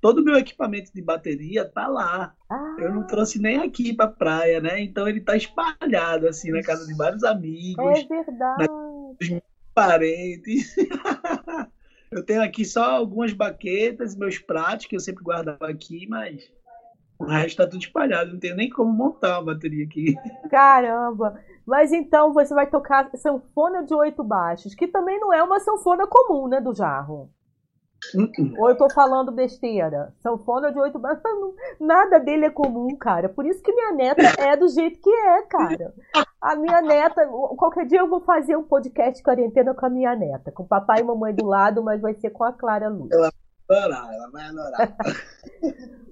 todo o meu equipamento de bateria tá lá. Ah, Eu não trouxe nem aqui pra praia, né? Então ele tá espalhado, assim, na casa de vários amigos, é verdade. parentes. Eu tenho aqui só algumas baquetas, meus pratos, que eu sempre guardava aqui, mas o resto tá tudo espalhado. Não tenho nem como montar uma bateria aqui. Caramba! Mas então você vai tocar sanfona de oito baixos, que também não é uma sanfona comum, né, do Jarro? Ou eu tô falando besteira? Sanfona de oito baixos, nada dele é comum, cara. Por isso que minha neta é do jeito que é, cara. A minha neta, qualquer dia eu vou fazer um podcast quarentena com a minha neta, com papai e mamãe do lado, mas vai ser com a Clara Luz. adorar, ela vai adorar.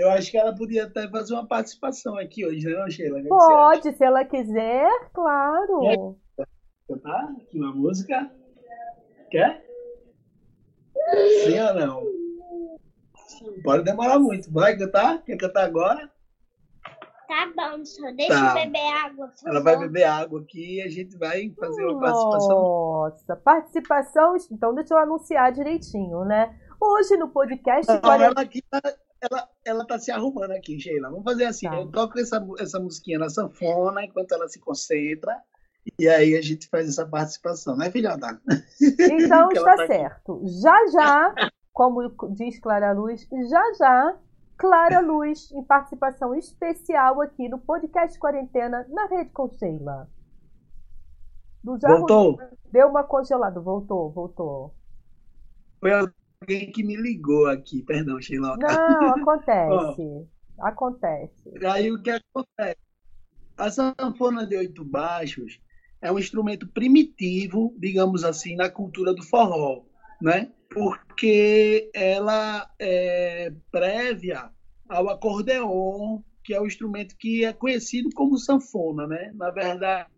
Eu acho que ela podia até fazer uma participação aqui hoje, né, não, Sheila? Acha? Pode, se ela quiser, claro. cantar aqui uma música? Quer? Sim ou não? Pode demorar muito. Vai cantar? Quer cantar agora? Tá bom, só deixa Tá. eu beber água. por Ela vai beber água aqui e a gente vai fazer uma participação. Nossa, participação. Então, deixa eu anunciar direitinho, né? Hoje no podcast. Não, quarenta- ela, aqui tá, ela, ela tá se arrumando aqui, Sheila. Vamos fazer assim: Tá. eu toco essa, essa musiquinha na sanfona enquanto ela se concentra. E aí a gente faz essa participação, né, filhota? Então está tá certo. Já já, como diz Clara Luz, já já, Clara Luz em participação especial aqui no podcast Quarentena na Rede com Sheila. Do Voltou? Deu uma congelada. Voltou, voltou. Foi alguém que me ligou aqui, perdão, Sheila. Não, acontece. Acontece. Aí o que acontece? A sanfona de oito baixos é um instrumento primitivo, digamos assim, na cultura do forró, né? Porque ela é prévia ao acordeon, que é o instrumento que é conhecido como sanfona, né? Na verdade,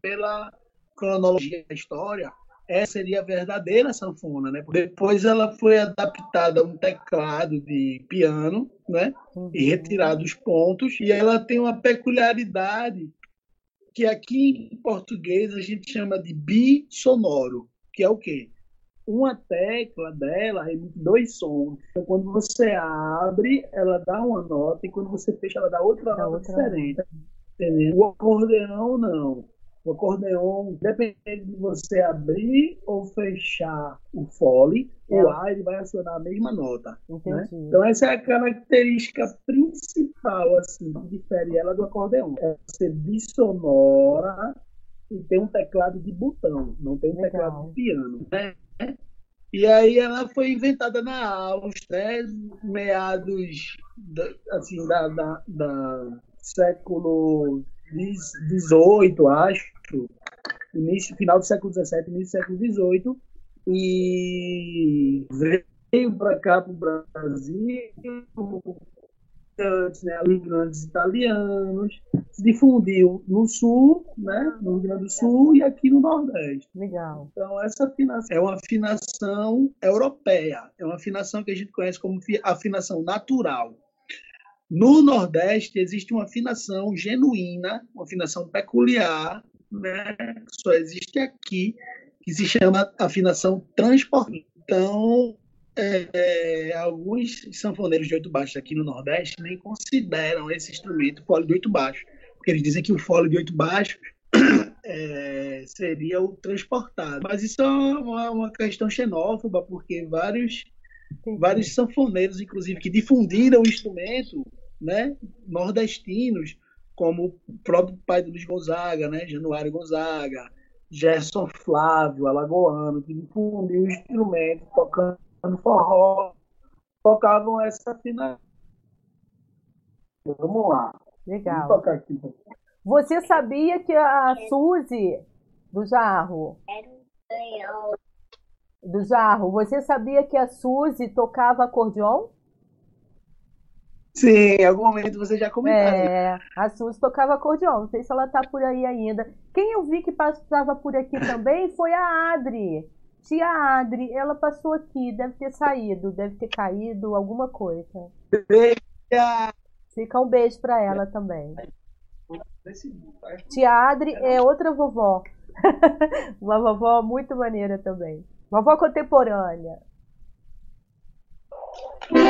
pela cronologia da história, essa seria a verdadeira sanfona, né? Depois ela foi adaptada a um teclado de piano, né? e retirado os pontos. E ela tem uma peculiaridade que aqui em português a gente chama de bissonoro, que é o quê? Uma tecla dela emite dois sons. Então, quando você abre, ela dá uma nota, e quando você fecha, ela dá outra Dá nota outra diferente. Entendeu? O acordeão, não. O acordeon, depende de você abrir ou fechar o fole, É. o ar ele vai acionar a mesma nota. né? Então essa é a característica principal assim que difere ela do acordeon. É ser bissonora e tem um teclado de botão, não tem um Legal. teclado de piano. né? E aí ela foi inventada na Áustria, meados da, assim da, da, da século XVIII, acho, início, final do século XVII, início do século XVIII, e veio para cá para o Brasil né, imigrantes italianos, se difundiu no sul, né, no Rio Grande do Sul e aqui no Nordeste. Legal. Então, essa afinação é uma afinação europeia, é uma afinação que a gente conhece como fi- afinação natural. No Nordeste, existe uma afinação genuína, uma afinação peculiar, né, que só existe aqui, que se chama afinação transportada. Então, é, é, alguns sanfoneiros de oito baixos aqui no Nordeste nem consideram esse instrumento fole de oito baixos, porque eles dizem que o fole de oito baixos é, seria o transportado. Mas isso é uma, uma questão xenófoba, porque vários, Entendi. vários sanfoneiros, inclusive, que difundiram o instrumento, né, nordestinos, como o próprio pai do Luiz Gonzaga, né, Januário Gonzaga, Gerson Flávio, alagoano, que difundiu o instrumento, tocando forró, tocavam essa afinação. Vamos lá. Vamos Legal. tocar aqui. Você sabia que a Suzy do Jarro, Era um leão. Do Jarro, você sabia que a Suzy tocava acordeon? Sim, em algum momento você já comentaram. É, a Suzy tocava acordeon. Não sei se ela tá por aí ainda. Quem eu vi que passava por aqui também foi a Adri. Tia Adri, ela passou aqui, deve ter saído, deve ter caído, alguma coisa. Deixa- Fica um beijo pra ela também. Tia Adri é outra vovó. Uma vovó muito maneira também. Vovó contemporânea.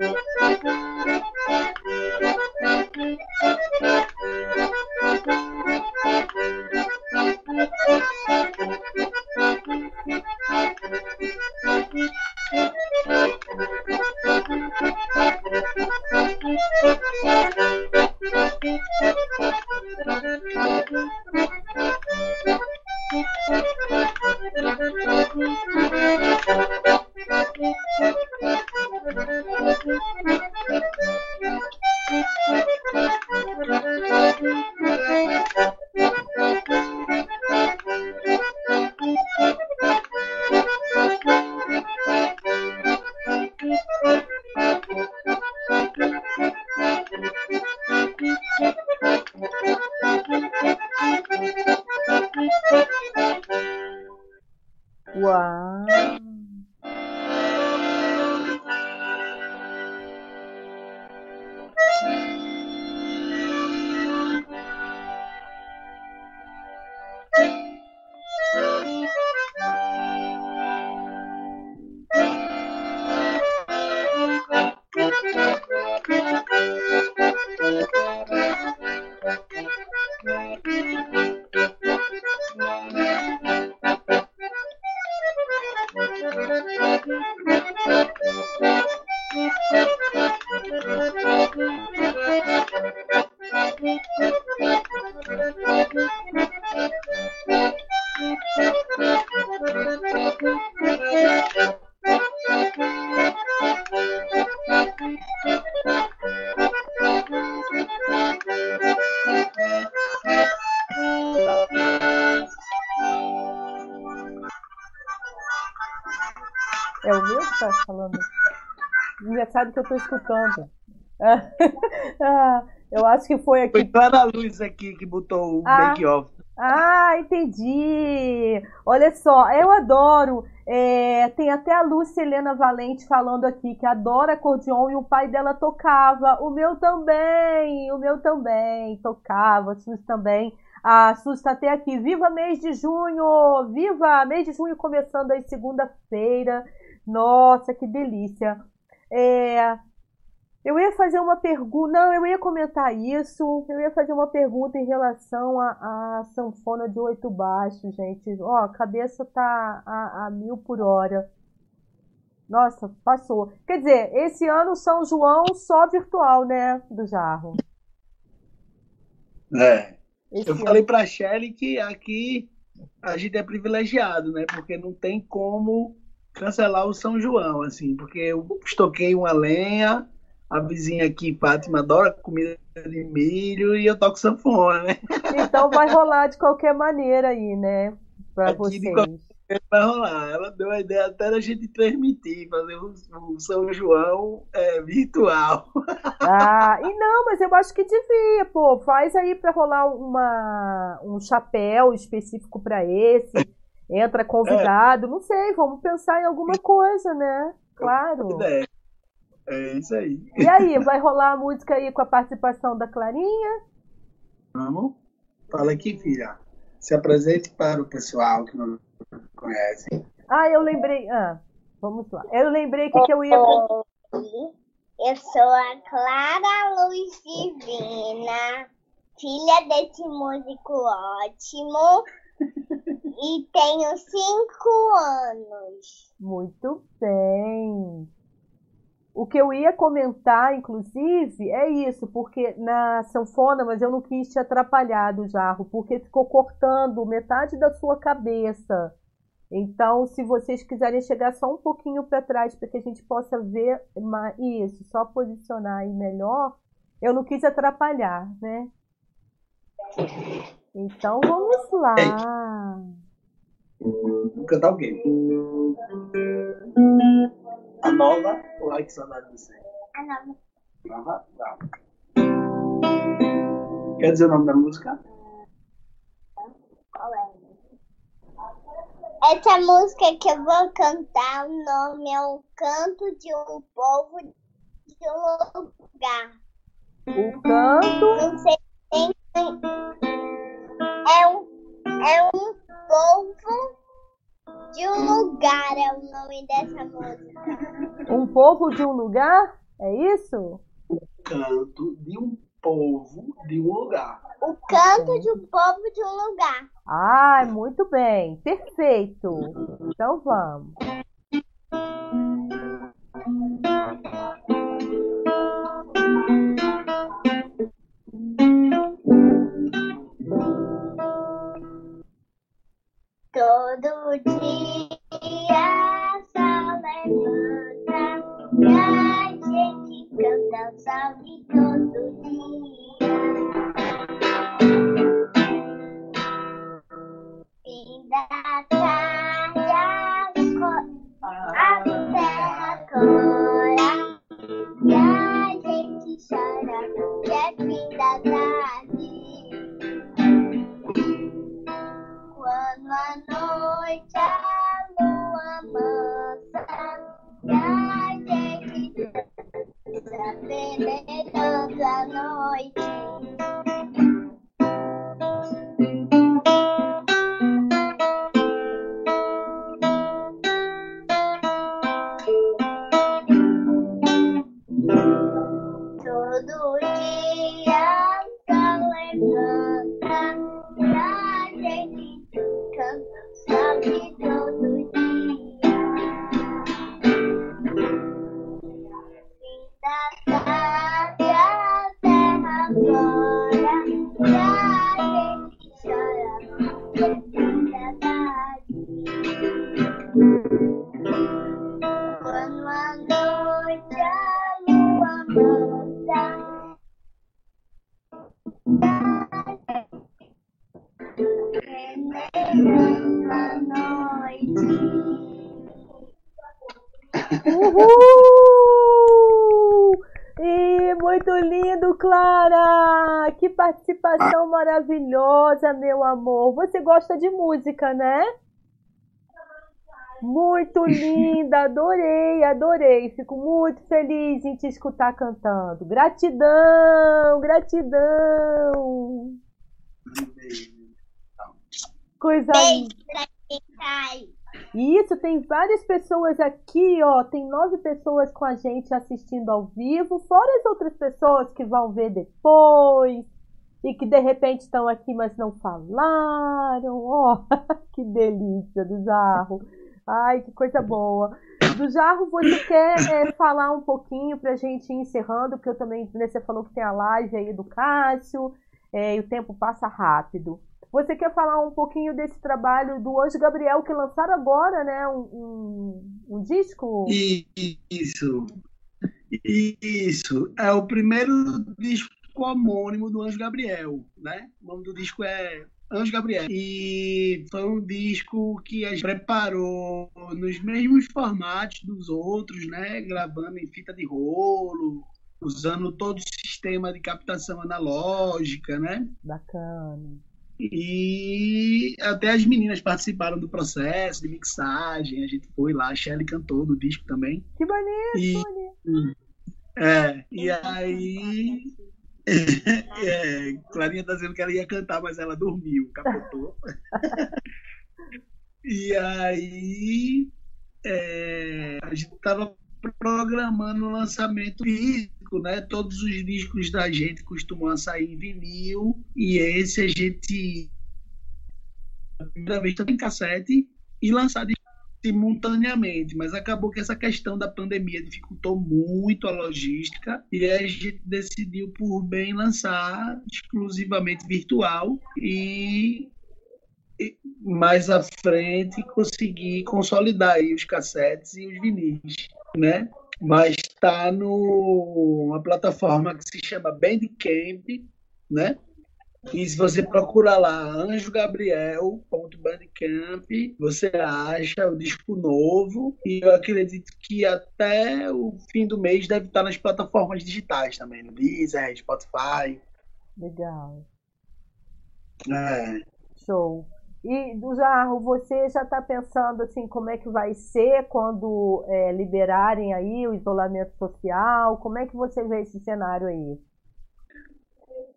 Uau! Eu tô escutando. Ah, eu acho que foi Foi aqui. Clara Luz aqui que botou o Ah. make-off. Ah, entendi. Olha só, eu adoro. é, tem até a Lúcia Helena Valente falando aqui que adora acordeon e o pai dela tocava. O meu também, o meu também tocava, a Suzy também. A Suzy está até aqui. Viva mês de junho! Viva! Mês de junho começando aí segunda-feira. Nossa, que delícia. É, eu ia fazer uma pergunta, não, eu ia comentar isso. Eu ia fazer uma pergunta em relação à sanfona de oito baixos, gente. Ó, a cabeça tá a, a mil por hora. Nossa, passou. Quer dizer, esse ano São João só virtual, né, do Jarro. É. Esse Eu ano. falei pra Shelly que aqui a gente é privilegiado, né? Porque não tem como cancelar o São João, assim, porque eu estoquei uma lenha, a vizinha aqui, Fátima, adora comida de milho e eu toco sanfona, né? Então vai rolar de qualquer maneira aí, né, para Aqui de vocês. qualquer Vai rolar. Ela deu a ideia até da gente transmitir, fazer o, o São João é, virtual. Ah, e não, mas eu acho que devia, pô. Faz aí pra rolar uma, um chapéu específico pra esse. Entra convidado, não sei, vamos pensar em alguma coisa, né? Claro. É, é isso aí. E aí, vai rolar a música aí com a participação da Clarinha? Vamos? Fala aqui, filha. Se apresente para o pessoal que não conhece. Ah, eu lembrei. Ah, vamos lá. Eu lembrei que, que eu ia. Eu sou a Clara Luz Divina, filha desse músico ótimo, e tenho cinco anos. Muito bem. O que eu ia comentar, inclusive, é isso, porque na sanfona, mas eu não quis te atrapalhar do jarro, porque ficou cortando metade da sua cabeça. Então, se vocês quiserem chegar só um pouquinho para trás, para que a gente possa ver ma- isso, só posicionar aí melhor, eu não quis atrapalhar, né? Então, vamos lá. Vou cantar o quê? A nova ou ai que saudade de você? A nova. Nova? Tá. Quer dizer o nome da música? Qual é? Essa música que eu vou cantar, o nome é O Canto de um Povo de um Lugar. O canto. Não sei se tem. É um, é um povo de um lugar, é o nome dessa música. Um povo de um lugar? É isso? Canto de um povo de um lugar. O canto de um povo de um lugar. Ah, muito bem, perfeito. Então vamos. Todo dia só levanta e a gente canta o salve todo dia. Fim da tarde, a terra cora e a gente chora que é fim da tarde. Quando a noite a lua mansa e a gente está penetrando a noite. Todo maravilhosa, meu amor. Você gosta de música, né? Muito linda, adorei, adorei. Fico muito feliz em te escutar cantando. Gratidão, gratidão. Coisa linda. Isso, tem várias pessoas aqui, ó. Tem nove pessoas com a gente assistindo ao vivo, fora as outras pessoas que vão ver depois e que de repente estão aqui, mas não falaram. Ó, que delícia do Jarro. Ai, que coisa boa. Do Jarro, você quer é, falar um pouquinho para a gente ir encerrando, porque eu também, né, você falou que tem a live aí do Cássio, é, e o tempo passa rápido. Você quer falar um pouquinho desse trabalho do Anjo Gabriel, que lançaram agora, né? Um, um, um disco? Isso. Isso. É o primeiro disco homônimo do Anjo Gabriel, né? O nome do disco é Anjo Gabriel. E foi um disco que a gente preparou nos mesmos formatos dos outros, né? Gravando em fita de rolo, usando todo o sistema de captação analógica, né? Bacana. E até as meninas participaram do processo de mixagem. A gente foi lá, a Shelly cantou no disco também. Que bonito, e, bonito. É, e aí. é, Clarinha tá dizendo que ela ia cantar, mas ela dormiu, capotou. e aí. É, a gente tava programando o lançamento físico, né? Todos os discos da gente costumam sair em vinil e esse a gente a primeira vez em cassete e lançar simultaneamente, mas acabou que essa questão da pandemia dificultou muito a logística e a gente decidiu por bem lançar exclusivamente virtual e mais à frente conseguir consolidar os cassetes e os vinis né? Mas está numa plataforma que se chama Bandcamp, né? E se você procurar lá anjogabriel.bandcamp, você acha o disco novo. E eu acredito que até o fim do mês deve estar nas plataformas digitais também, no Deezer, Spotify. Legal. É. Show. E do Jarro, você já está pensando assim como é que vai ser quando é, liberarem aí o isolamento social? Como é que você vê esse cenário aí?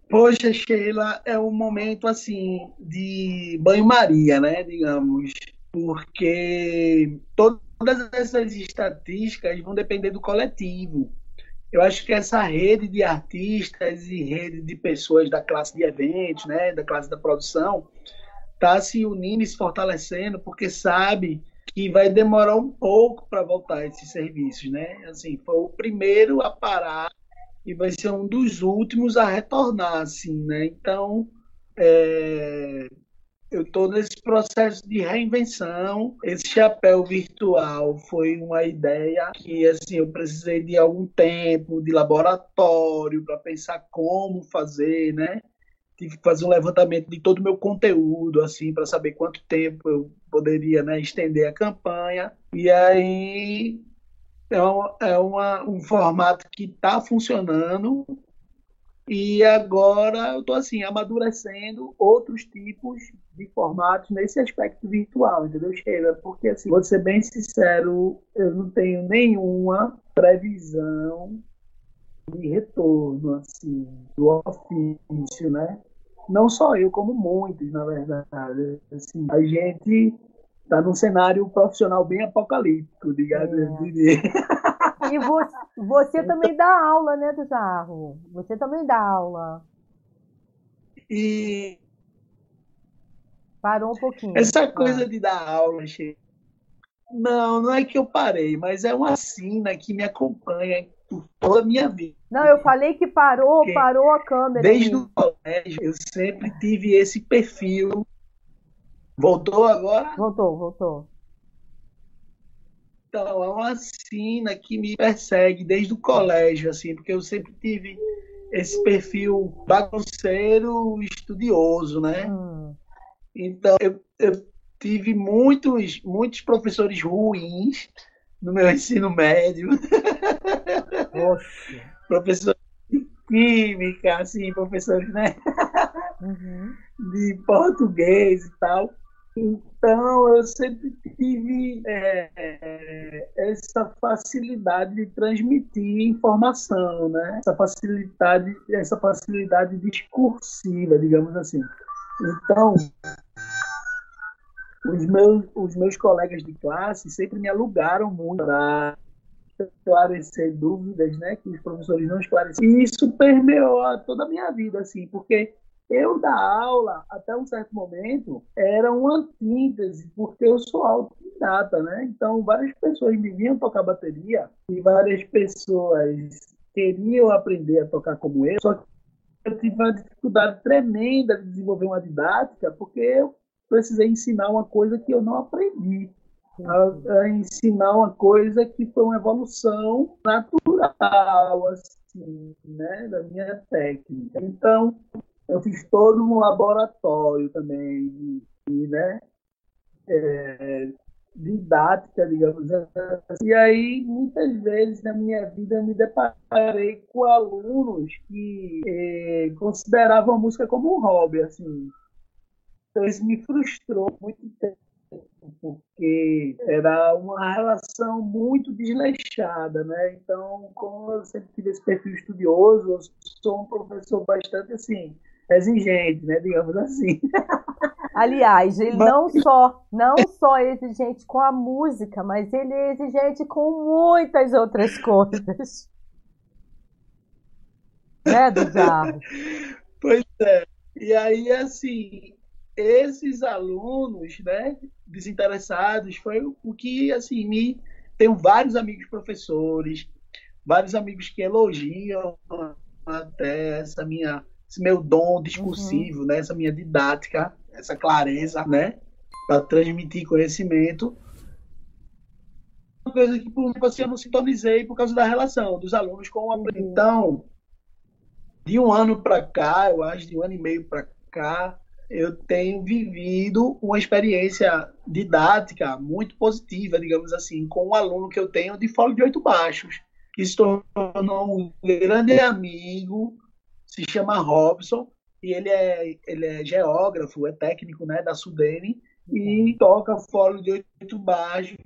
Poxa, Sheila, é um momento assim de banho-maria, né? Digamos, porque todas essas estatísticas vão depender do coletivo. Eu acho que essa rede de artistas e rede de pessoas da classe de eventos, né, da classe da produção, está se unindo e se fortalecendo porque sabe que vai demorar um pouco para voltar esses serviços, né? Assim, foi o primeiro a parar e vai ser um dos últimos a retornar, assim, né? Então, é, eu estou nesse processo de reinvenção. Esse chapéu virtual foi uma ideia que, assim, eu precisei de algum tempo de laboratório para pensar como fazer, né? tive que fazer um levantamento de todo o meu conteúdo, assim, para saber quanto tempo eu poderia né, estender a campanha. E aí é, uma, é uma, um formato que está funcionando. E agora eu estou assim, amadurecendo outros tipos de formatos nesse aspecto virtual, entendeu, Sheila? Porque, assim, vou ser bem sincero, eu não tenho nenhuma previsão de retorno assim do ofício, né? Não só eu, como muitos, na verdade. Assim, a gente está num cenário profissional bem apocalíptico, digamos é. E você, você também dá aula, né, do? Você também dá aula. E parou um pouquinho. Essa coisa ah. de dar aula, gente. Não, não é que eu parei, mas é uma sina que me acompanha por toda a minha vida. Não, eu falei que parou, Porque parou a câmera. Desde o colégio, eu sempre tive esse perfil. Voltou agora? Voltou, voltou. Então, é uma sina que me persegue desde o colégio, assim, porque eu sempre tive esse perfil bagunceiro, estudioso, né? Hum. Então, eu, eu tive muitos, muitos professores ruins no meu ensino médio. Oxe. Professor de química, assim, professores, né? Uhum. de português e tal. Então, eu sempre tive é, é, essa facilidade de transmitir informação, né? Essa facilidade, essa facilidade discursiva, digamos assim. Então, os meus, os meus colegas de classe sempre me alugaram muito para esclarecer dúvidas, né? Que os professores não esclareciam. E isso permeou toda a minha vida, assim, porque eu dar aula, até um certo momento, era uma antítese, porque eu sou autodidata, né? Então, várias pessoas me vinham tocar bateria e várias pessoas queriam aprender a tocar como eu, só que eu tive uma dificuldade tremenda de desenvolver uma didática, porque eu precisei ensinar uma coisa que eu não aprendi. A, a ensinar uma coisa que foi uma evolução natural, assim, né, da minha técnica. Então, eu fiz todo um laboratório também, de, né, é, didática, digamos assim. E aí, muitas vezes na minha vida, eu me deparei com alunos que é, consideravam a música como um hobby, assim. Então, isso me frustrou muito tempo, porque era uma relação muito desleixada, né? Então, como eu sempre tive esse perfil estudioso, eu sou um professor bastante, assim, exigente, né? Digamos assim. Aliás, ele mas... não só não só é exigente com a música, mas ele é exigente com muitas outras coisas. né, do Jarro? Pois é. E aí, assim, esses alunos, né, desinteressados, foi o que, assim, me... Tenho vários amigos professores, vários amigos que elogiam até essa minha esse meu dom discursivo, uhum. né? essa minha didática, essa clareza, né? Para transmitir conhecimento. Uma coisa que, por exemplo, assim, eu não sintonizei por causa da relação dos alunos com o uhum. Então, de um ano para cá, eu acho, de um ano e meio para cá, eu tenho vivido uma experiência didática muito positiva, digamos assim, com um aluno que eu tenho de Fórum de Oito Baixos, que se tornou um grande amigo, se chama Robson e ele é, ele é geógrafo, é técnico né, da Sudene e toca fórum de oito baixos,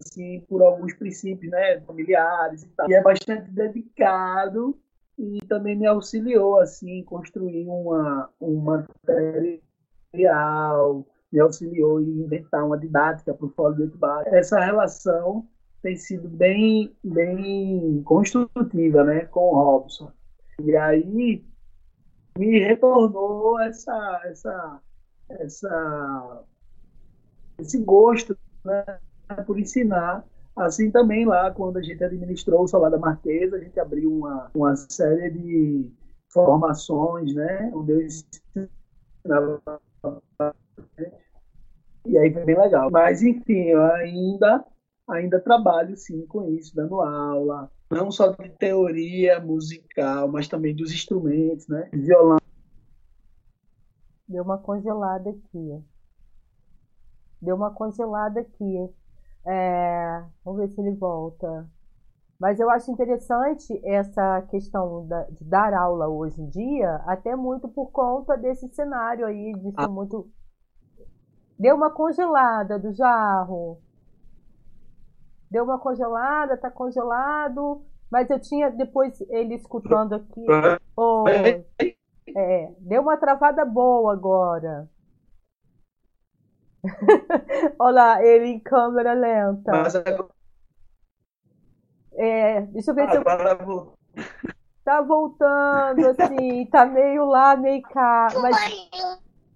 assim, por alguns princípios né, familiares e tal. E é bastante dedicado e também me auxiliou assim, construir uma, um material, me auxiliou em inventar uma didática para o fórum de oito baixos. Essa relação tem sido bem, bem construtiva né, com o Robson. E aí me retornou essa, essa, essa, esse gosto né, por ensinar. Assim também lá, quando a gente administrou o Solar da Marquesa, a gente abriu uma, uma série de formações, né, onde eu ensinava e aí foi bem legal. Mas enfim, ainda ainda trabalho sim com isso, dando aula, não só de teoria musical, mas também dos instrumentos, né? Violão. Deu uma congelada aqui. Deu uma congelada aqui. É... Vamos ver se ele volta. Mas eu acho interessante essa questão da, de dar aula hoje em dia, até muito por conta desse cenário aí, de ser ah. muito. Deu uma congelada do jarro deu uma congelada, tá congelado. Mas eu tinha depois ele escutando aqui. Oh, é, deu uma travada boa agora. Olha lá, ele em câmera lenta. É, deixa eu ver se eu. Tá voltando, assim, tá meio lá, meio cá. Mas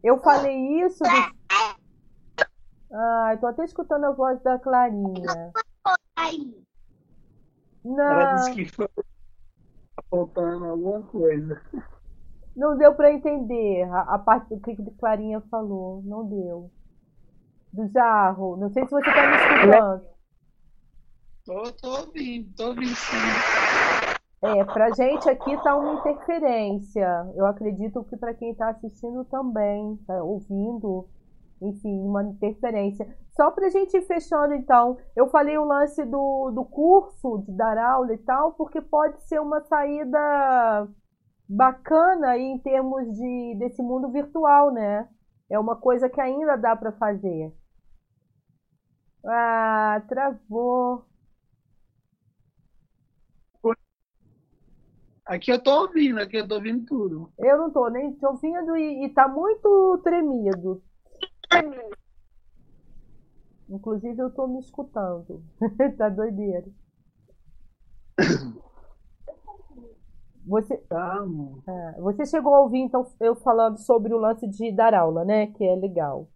eu falei isso. Do... Ah, tô até escutando a voz da Clarinha. Não. Ela disse que foi faltando alguma coisa. Não deu para entender a, a, parte do que a Clarinha falou. Não deu. Do jarro. Não sei se você está me escutando. Tô, tô ouvindo, tô ouvindo sim. É, pra gente aqui tá uma interferência. Eu acredito que para quem está assistindo também, tá ouvindo, enfim, uma interferência. Só para a gente ir fechando, então, eu falei o lance do, do curso, de dar aula e tal, porque pode ser uma saída bacana aí em termos de desse mundo virtual, né? É uma coisa que ainda dá para fazer. Ah, travou. Aqui eu tô ouvindo, aqui eu tô ouvindo tudo. Eu não tô nem te ouvindo e, e tá muito tremido. Inclusive eu tô me escutando. tá doideira. Você, Tá, é, você chegou a ouvir então eu falando sobre o lance de dar aula, né? Que é legal.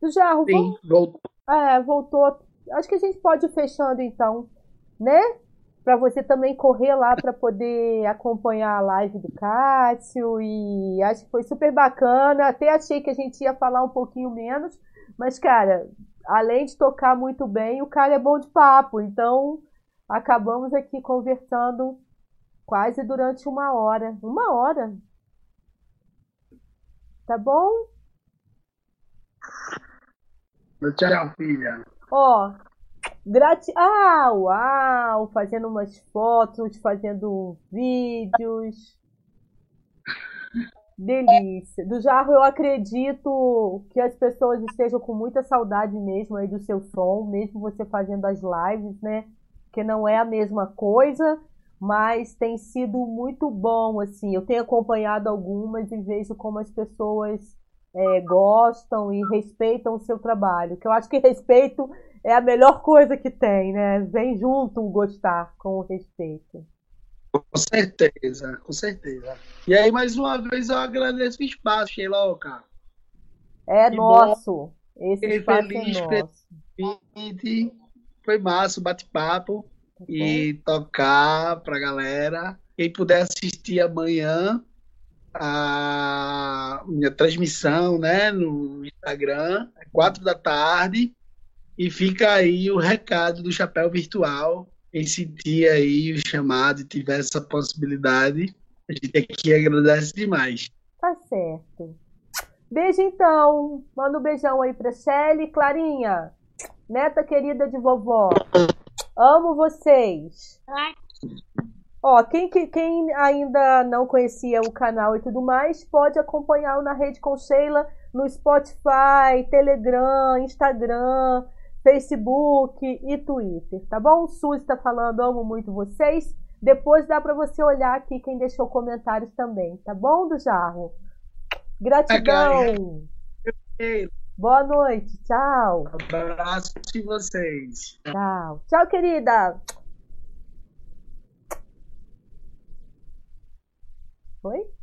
Do Jarro, vamos, Sim, voltou. é, voltou. Acho que a gente pode ir fechando então, né? Para você também correr lá para poder acompanhar a live do Cássio e acho que foi super bacana. Até achei que a gente ia falar um pouquinho menos, mas cara, além de tocar muito bem, o cara é bom de papo, então acabamos aqui conversando quase durante uma hora. Uma hora. Tá bom? Tchau, filha. Ó, grati... Ah, uau! Fazendo umas fotos, fazendo vídeos. Delícia. Do Jarro, eu acredito que as pessoas estejam com muita saudade mesmo aí do seu som, mesmo você fazendo as lives, né? Que não é a mesma coisa, mas tem sido muito bom, assim. Eu tenho acompanhado algumas e vejo como as pessoas é, gostam e respeitam o seu trabalho. Que eu acho que respeito é a melhor coisa que tem, né? Vem junto o gostar com o respeito. Com certeza, com certeza. E aí, mais uma vez, eu agradeço o espaço, cara. É Que nosso. Esse Fiquei espaço feliz, é nosso. Foi massa o bate-papo Tá bom? e tocar pra galera. Quem puder assistir amanhã a minha transmissão, né, no Instagram, é quatro da tarde. E fica aí o recado do Chapéu Virtual. Quem sentir aí o chamado e tiver essa possibilidade, a gente aqui agradece demais. Tá certo. Beijo então. Manda um beijão aí pra Shelly. Clarinha, neta querida de vovó. Amo vocês. Ó, quem, que- quem ainda não conhecia o canal e tudo mais, pode acompanhar o Na Rede com Sheila no Spotify, Telegram, Instagram, Facebook e Twitter, tá bom? O Suzy tá falando, amo muito vocês. Depois dá pra você olhar aqui quem deixou comentários também, tá bom, do Jarro? Gratidão. Boa noite. Tchau. Abraço de vocês. Tchau. Tchau, querida. Foi?